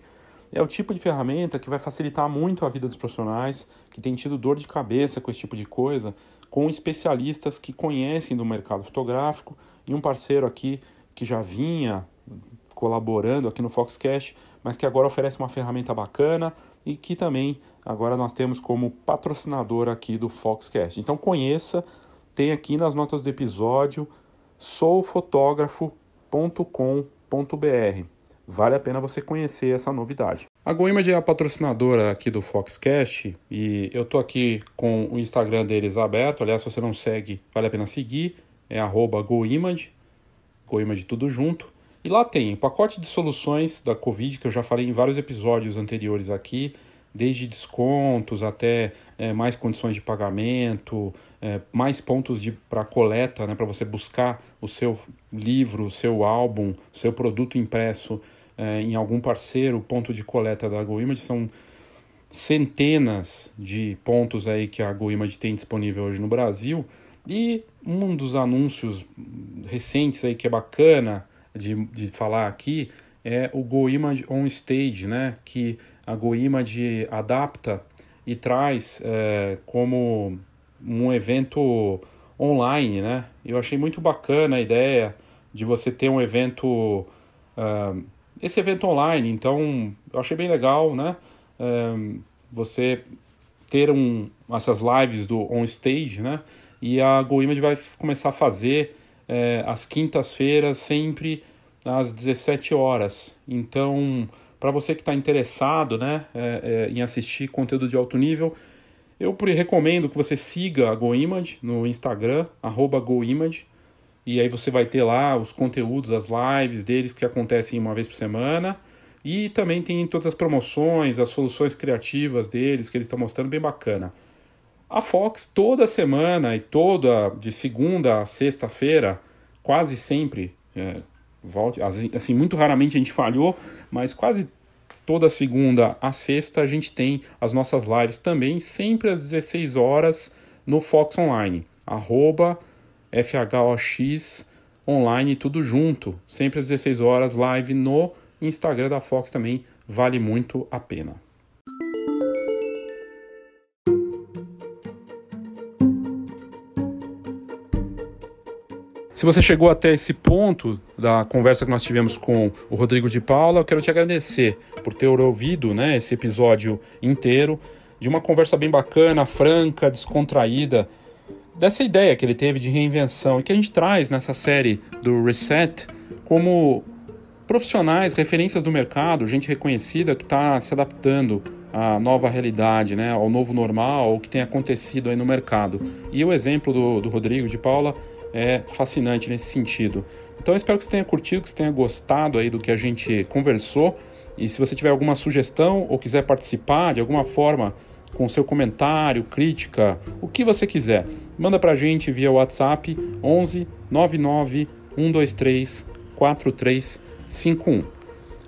é o tipo de ferramenta que vai facilitar muito a vida dos profissionais que têm tido dor de cabeça com esse tipo de coisa, com especialistas que conhecem do mercado fotográfico e um parceiro aqui que já vinha colaborando aqui no Foxcast, mas que agora oferece uma ferramenta bacana e que também agora nós temos como patrocinador aqui do Foxcast. Então conheça, tem aqui nas notas do episódio soufotógrafo.com.br. Vale a pena você conhecer essa novidade. A GoImage é a patrocinadora aqui do Foxcast e eu tô aqui com o Instagram deles aberto. Aliás, se você não segue, vale a pena seguir. É GoImage, GoImage tudo junto. E lá tem o pacote de soluções da Covid que eu já falei em vários episódios anteriores aqui, desde descontos até é, mais condições de pagamento, é, mais pontos para coleta, né, para você buscar o seu livro, o seu álbum, o seu produto impresso é, em algum parceiro, ponto de coleta da GoImage, são centenas de pontos aí que a GoImage tem disponível hoje no Brasil. E um dos anúncios recentes aí que é bacana de, de falar aqui é o GoImage On Stage, né? Que a GoImage adapta e traz é, como um evento online, né? Eu achei muito bacana a ideia de você ter um evento uh, esse evento online. Então, eu achei bem legal, né? Um, você ter um, essas lives do on stage, né? E a GoImage vai começar a fazer é, às quintas-feiras, sempre às 17 horas. Então, para você que está interessado né, é, é, em assistir conteúdo de alto nível, eu recomendo que você siga a GoImage no Instagram, GoImage. E aí você vai ter lá os conteúdos, as lives deles que acontecem uma vez por semana. E também tem todas as promoções, as soluções criativas deles que eles estão mostrando bem bacana. A Fox toda semana e toda de segunda a sexta-feira, quase sempre, é, volte, assim, muito raramente a gente falhou, mas quase toda segunda a sexta a gente tem as nossas lives também, sempre às 16 horas no Fox Online, arroba FHOX online, tudo junto, sempre às 16 horas, live no Instagram da Fox também vale muito a pena. Se você chegou até esse ponto da conversa que nós tivemos com o Rodrigo de Paula, eu quero te agradecer por ter ouvido né, esse episódio inteiro de uma conversa bem bacana, franca, descontraída, dessa ideia que ele teve de reinvenção e que a gente traz nessa série do Reset como profissionais, referências do mercado, gente reconhecida que está se adaptando à nova realidade, né, ao novo normal, o que tem acontecido aí no mercado. E o exemplo do, do Rodrigo de Paula é fascinante nesse sentido. Então espero que você tenha curtido, que você tenha gostado aí do que a gente conversou. E se você tiver alguma sugestão ou quiser participar de alguma forma com seu comentário, crítica, o que você quiser, manda para a gente via WhatsApp 11 99 123 4351.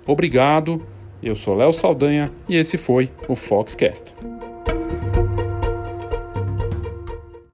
Obrigado, eu sou Léo Saldanha e esse foi o Foxcast.